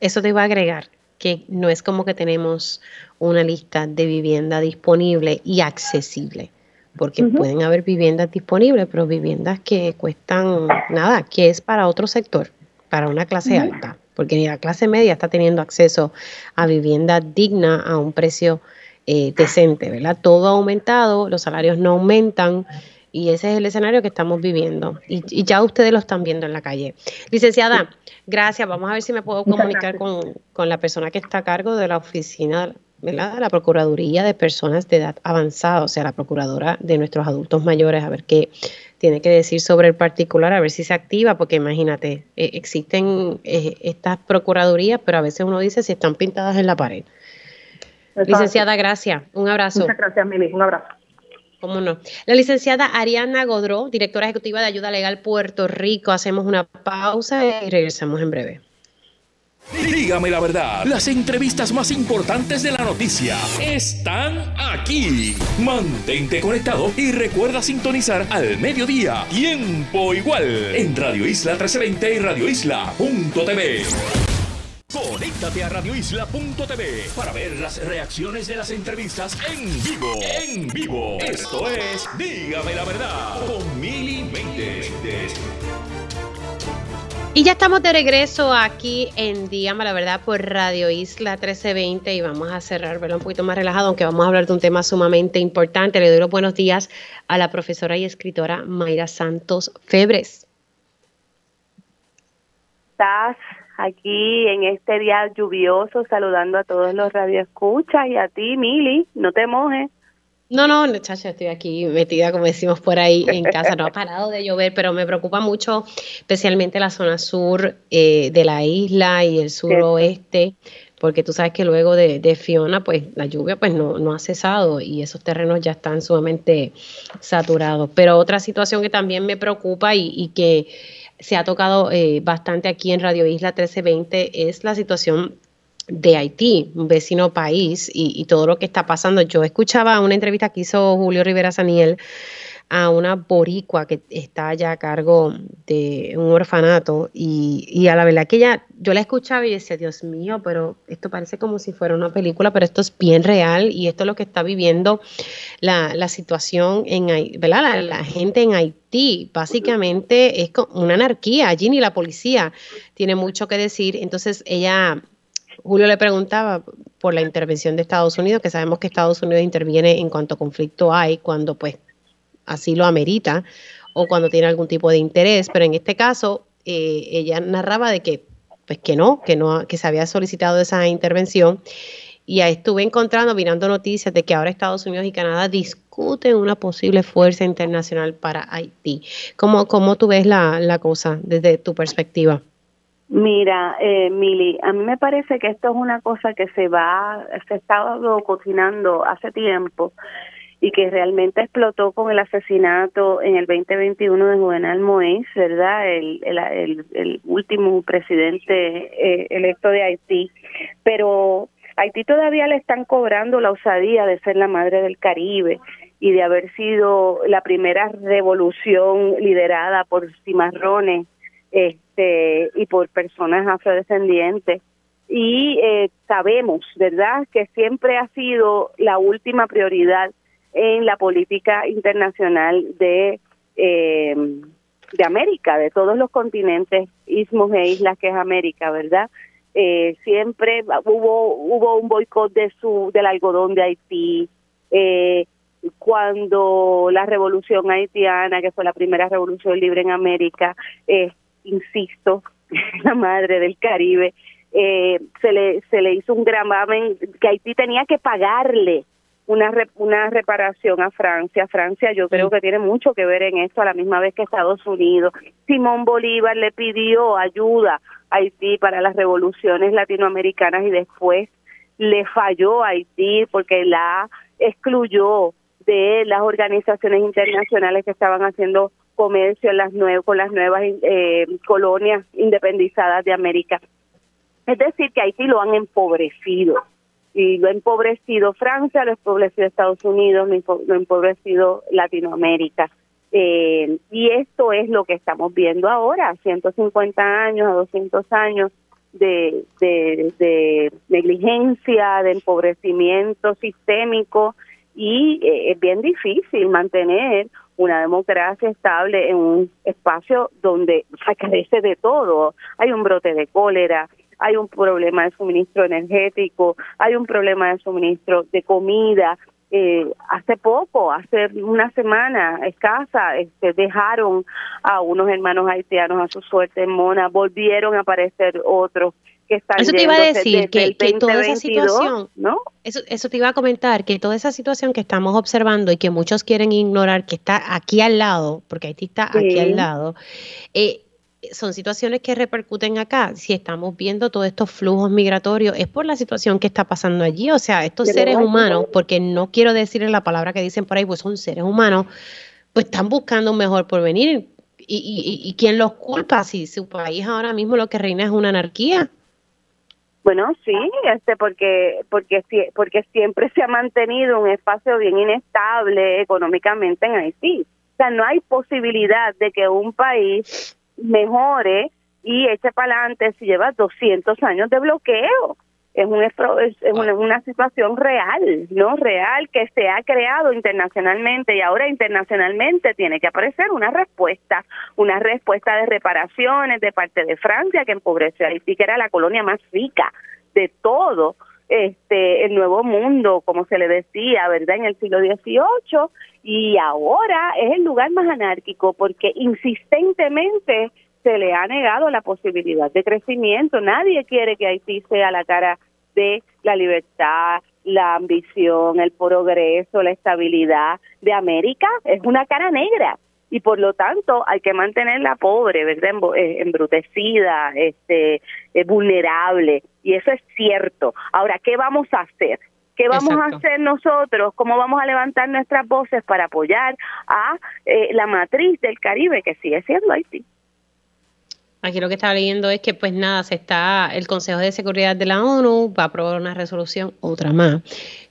Eso te iba a agregar, que no es como que tenemos una lista de vivienda disponible y accesible porque pueden haber viviendas disponibles, pero viviendas que cuestan nada, que es para otro sector, para una clase alta, porque ni la clase media está teniendo acceso a vivienda digna a un precio eh, decente, ¿verdad? Todo ha aumentado, los salarios no aumentan. Y ese es el escenario que estamos viviendo. Y, y ya ustedes lo están viendo en la calle. Licenciada, gracias. Vamos a ver si me puedo comunicar con, con la persona que está a cargo de la oficina la Procuraduría de Personas de Edad Avanzada, o sea, la Procuradora de nuestros adultos mayores, a ver qué tiene que decir sobre el particular, a ver si se activa, porque imagínate, eh, existen eh, estas Procuradurías, pero a veces uno dice si están pintadas en la pared. Licenciada, gracias. Un abrazo. Muchas gracias, Mili. Un abrazo. ¿Cómo no? La licenciada Ariana Godró, directora ejecutiva de Ayuda Legal Puerto Rico. Hacemos una pausa y regresamos en breve. Dígame la verdad, las entrevistas más importantes de la noticia están aquí. Mantente conectado y recuerda sintonizar al mediodía, tiempo igual, en Radio Isla 1320 y Radio Isla.tv. Conéctate a radioisla.tv para ver las reacciones de las entrevistas en vivo. En vivo. Esto es Dígame la verdad con Mili. Y ya estamos de regreso aquí en Dígame la Verdad por Radio Isla 1320 y vamos a cerrar, verlo un poquito más relajado, aunque vamos a hablar de un tema sumamente importante. Le doy los buenos días a la profesora y escritora Mayra Santos Febres. Estás aquí en este día lluvioso saludando a todos los radioescuchas y a ti, Mili, no te mojes. No, no, chacha, estoy aquí metida, como decimos por ahí en casa. No ha parado de llover, pero me preocupa mucho, especialmente la zona sur eh, de la isla y el suroeste, porque tú sabes que luego de, Fiona, pues la lluvia pues no, no ha cesado y esos terrenos ya están sumamente saturados. Pero otra situación que también me preocupa y, que se ha tocado eh, bastante aquí en Radio Isla 1320 es la situación de Haití, un vecino país, y, todo lo que está pasando. Yo escuchaba una entrevista que hizo Julio Rivera Saniel a una boricua que está allá a cargo de un orfanato y, a la verdad que ella, yo la escuchaba y decía, Dios mío, pero esto parece como si fuera una película, pero esto es bien real y esto es lo que está viviendo la, la situación en ¿verdad? La, la, gente en Haití. Básicamente es una anarquía, allí ni la policía tiene mucho que decir. Entonces ella Julio le preguntaba por la intervención de Estados Unidos, que sabemos que Estados Unidos interviene en cuanto conflicto hay, cuando pues así lo amerita o cuando tiene algún tipo de interés, pero en este caso eh, ella narraba de que pues que no, que no, que se había solicitado esa intervención y ahí estuve encontrando, mirando noticias de que ahora Estados Unidos y Canadá discuten una posible fuerza internacional para Haití. ¿Cómo, cómo tú ves la, la cosa desde tu perspectiva? Mira, eh, Mili, a mí me parece que esto es una cosa que se va, se ha estado cocinando hace tiempo y que realmente explotó con el asesinato en el 2021 de Juvenal Moïse, ¿verdad? El, el, el, último presidente eh, electo de Haití. Pero Haití todavía le están cobrando la osadía de ser la madre del Caribe y de haber sido la primera revolución liderada por cimarrones este, y por personas afrodescendientes. Y eh, sabemos, ¿verdad?, que siempre ha sido la última prioridad en la política internacional de eh, de América, de todos los continentes, ismos e islas que es América, ¿verdad? Eh, siempre hubo hubo un boicot de su del algodón de Haití eh, cuando la revolución haitiana que fue la primera revolución libre en América eh, insisto la madre del Caribe eh, se le se le hizo un gravamen que Haití tenía que pagarle una, una reparación a Francia. Francia yo creo que tiene mucho que ver en esto a la misma vez que Estados Unidos. Simón Bolívar le pidió ayuda a Haití para las revoluciones latinoamericanas y después le falló a Haití porque la excluyó de las organizaciones internacionales que estaban haciendo comercio en las con las nuevas eh, colonias independizadas de América. Es decir, que Haití lo han empobrecido y lo ha empobrecido Francia, lo ha empobrecido Estados Unidos, lo ha empobrecido Latinoamérica. Eh, y esto es lo que estamos viendo ahora, 150 años a 200 años de, negligencia, de empobrecimiento sistémico y eh, es bien difícil mantener una democracia estable en un espacio donde se carece de todo. Hay un brote de cólera, hay un problema de suministro energético, hay un problema de suministro de comida. Eh, hace poco, hace una semana escasa, este, dejaron a unos hermanos haitianos a su suerte en Mona, volvieron a aparecer otros que están Eso te iba a decir, que, toda esa situación, ¿no? Eso, eso te iba a comentar, que toda esa situación que estamos observando y que muchos quieren ignorar, que está aquí al lado, porque Haití está aquí al lado, eh, son situaciones que repercuten acá. Si estamos viendo todos estos flujos migratorios, es por la situación que está pasando allí. O sea, estos seres humanos, porque no quiero decir la palabra que dicen por ahí, pues son seres humanos, pues están buscando un mejor porvenir. ¿Y, y, y quién los culpa si su país ahora mismo lo que reina es una anarquía? Bueno, sí, este porque porque porque siempre se ha mantenido un espacio bien inestable económicamente en Haití. O sea, no hay posibilidad de que un país mejore y eche para adelante si lleva 200 años de bloqueo. Es, un, es una, situación real, ¿no? Real que se ha creado internacionalmente y ahora internacionalmente tiene que aparecer una respuesta, una respuesta de reparaciones de parte de Francia que empobreció a Haití, que era la colonia más rica de todo este el nuevo mundo, como se le decía, ¿verdad? En el siglo XVIII y ahora es el lugar más anárquico porque insistentemente se le ha negado la posibilidad de crecimiento. Nadie quiere que Haití sea la cara de la libertad, la ambición, el progreso, la estabilidad de América. Es una cara negra y por lo tanto hay que mantenerla pobre, ¿verdad? Eh, embrutecida, este, eh, vulnerable. Y eso es cierto. Ahora, ¿qué vamos a hacer? ¿Qué vamos a hacer nosotros? ¿Cómo vamos a levantar nuestras voces para apoyar a eh, la matriz del Caribe que sigue siendo Haití? Aquí lo que estaba leyendo es que, pues nada, se está el Consejo de Seguridad de la ONU va a aprobar una resolución, otra más,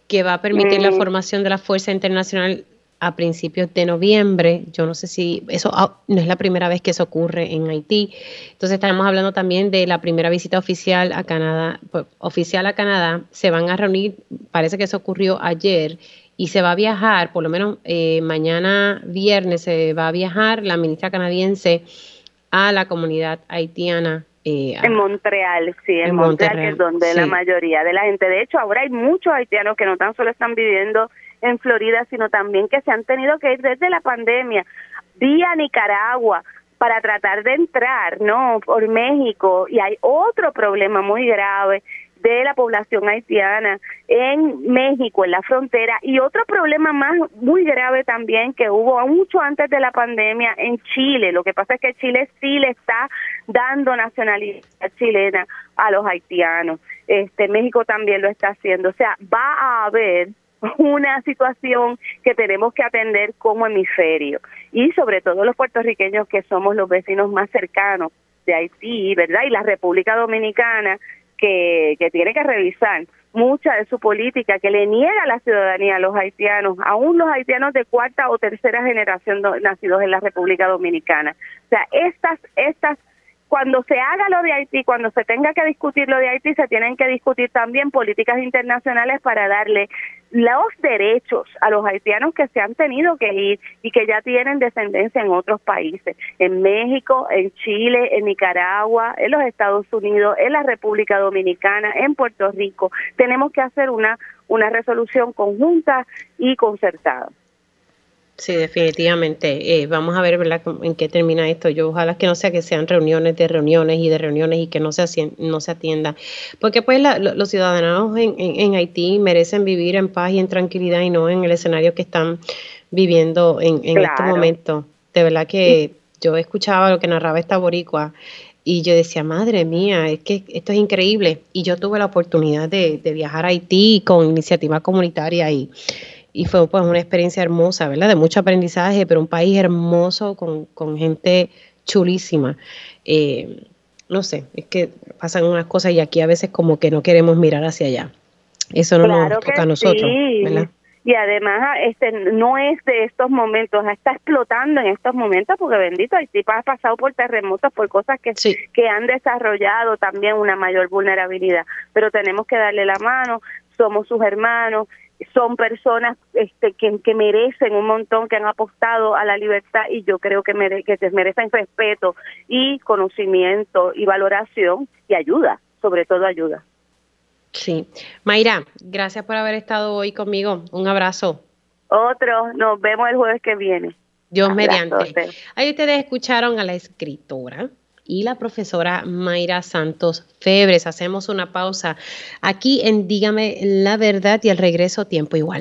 que va a permitir la mm. formación de la Fuerza Internacional a principios de noviembre. Yo no sé si eso ah, no es la primera vez que eso ocurre en Haití. Entonces estaremos hablando también de la primera visita oficial a Canadá, pues, oficial a Canadá. Se van a reunir, parece que eso ocurrió ayer y se va a viajar, por lo menos eh, mañana viernes se va a viajar la ministra canadiense a la comunidad haitiana eh, en Montreal, sí, en, Montreal, que es donde la mayoría de la gente. De hecho, ahora hay muchos haitianos que no tan solo están viviendo en Florida, sino también que se han tenido que ir desde la pandemia vía Nicaragua para tratar de entrar, ¿no? Por México. Y hay otro problema muy grave de la población haitiana en México, en la frontera, y otro problema más muy grave también que hubo mucho antes de la pandemia en Chile. Lo que pasa es que Chile sí le está dando nacionalidad chilena a los haitianos. Este México también lo está haciendo. O sea, va a haber una situación que tenemos que atender como hemisferio y sobre todo los puertorriqueños que somos los vecinos más cercanos de Haití, ¿verdad? Y la República Dominicana que, que tiene que revisar mucha de su política que le niega la ciudadanía a los haitianos, aún los haitianos de cuarta o tercera generación nacidos en la República Dominicana. O sea, estas estas cuando se haga lo de Haití, cuando se tenga que discutir lo de Haití, se tienen que discutir también políticas internacionales para darle los derechos a los haitianos que se han tenido que ir y que ya tienen descendencia en otros países, en México, en Chile, en Nicaragua, en los Estados Unidos, en la República Dominicana, en Puerto Rico. Tenemos que hacer una, una resolución conjunta y concertada. Sí, definitivamente. Eh, vamos a ver ¿verdad? en qué termina esto. Yo ojalá que no sea que sean reuniones de reuniones y de reuniones y que no se, no se atienda. Porque pues los ciudadanos en, en, Haití merecen vivir en paz y en tranquilidad y no en el escenario que están viviendo en, en este momento. De verdad que yo escuchaba lo que narraba esta boricua y yo decía, madre mía, es que esto es increíble. Y yo tuve la oportunidad de, de viajar a Haití con iniciativa comunitaria y y fue pues una experiencia hermosa, ¿verdad? De mucho aprendizaje, pero un país hermoso con, con gente chulísima. Eh, no sé, es que pasan unas cosas y aquí a veces como que no queremos mirar hacia allá. Eso no nos toca a nosotros, ¿verdad? Y además este no es de estos momentos, está explotando en estos momentos porque bendito Haití ha pasado por terremotos, por cosas que, que han desarrollado también una mayor vulnerabilidad, pero tenemos que darle la mano, somos sus hermanos son personas este, que, que, merecen un montón, que han apostado a la libertad y yo creo que, mere, que se merecen respeto y conocimiento y valoración y ayuda, sobre todo ayuda. Sí. Mayra, gracias por haber estado hoy conmigo. Un abrazo. Otro, nos vemos el jueves que viene. Dios mediante. Ahí ustedes escucharon a la escritora y la profesora Mayra Santos Febres. Hacemos una pausa aquí en Dígame la verdad y el regreso tiempo igual.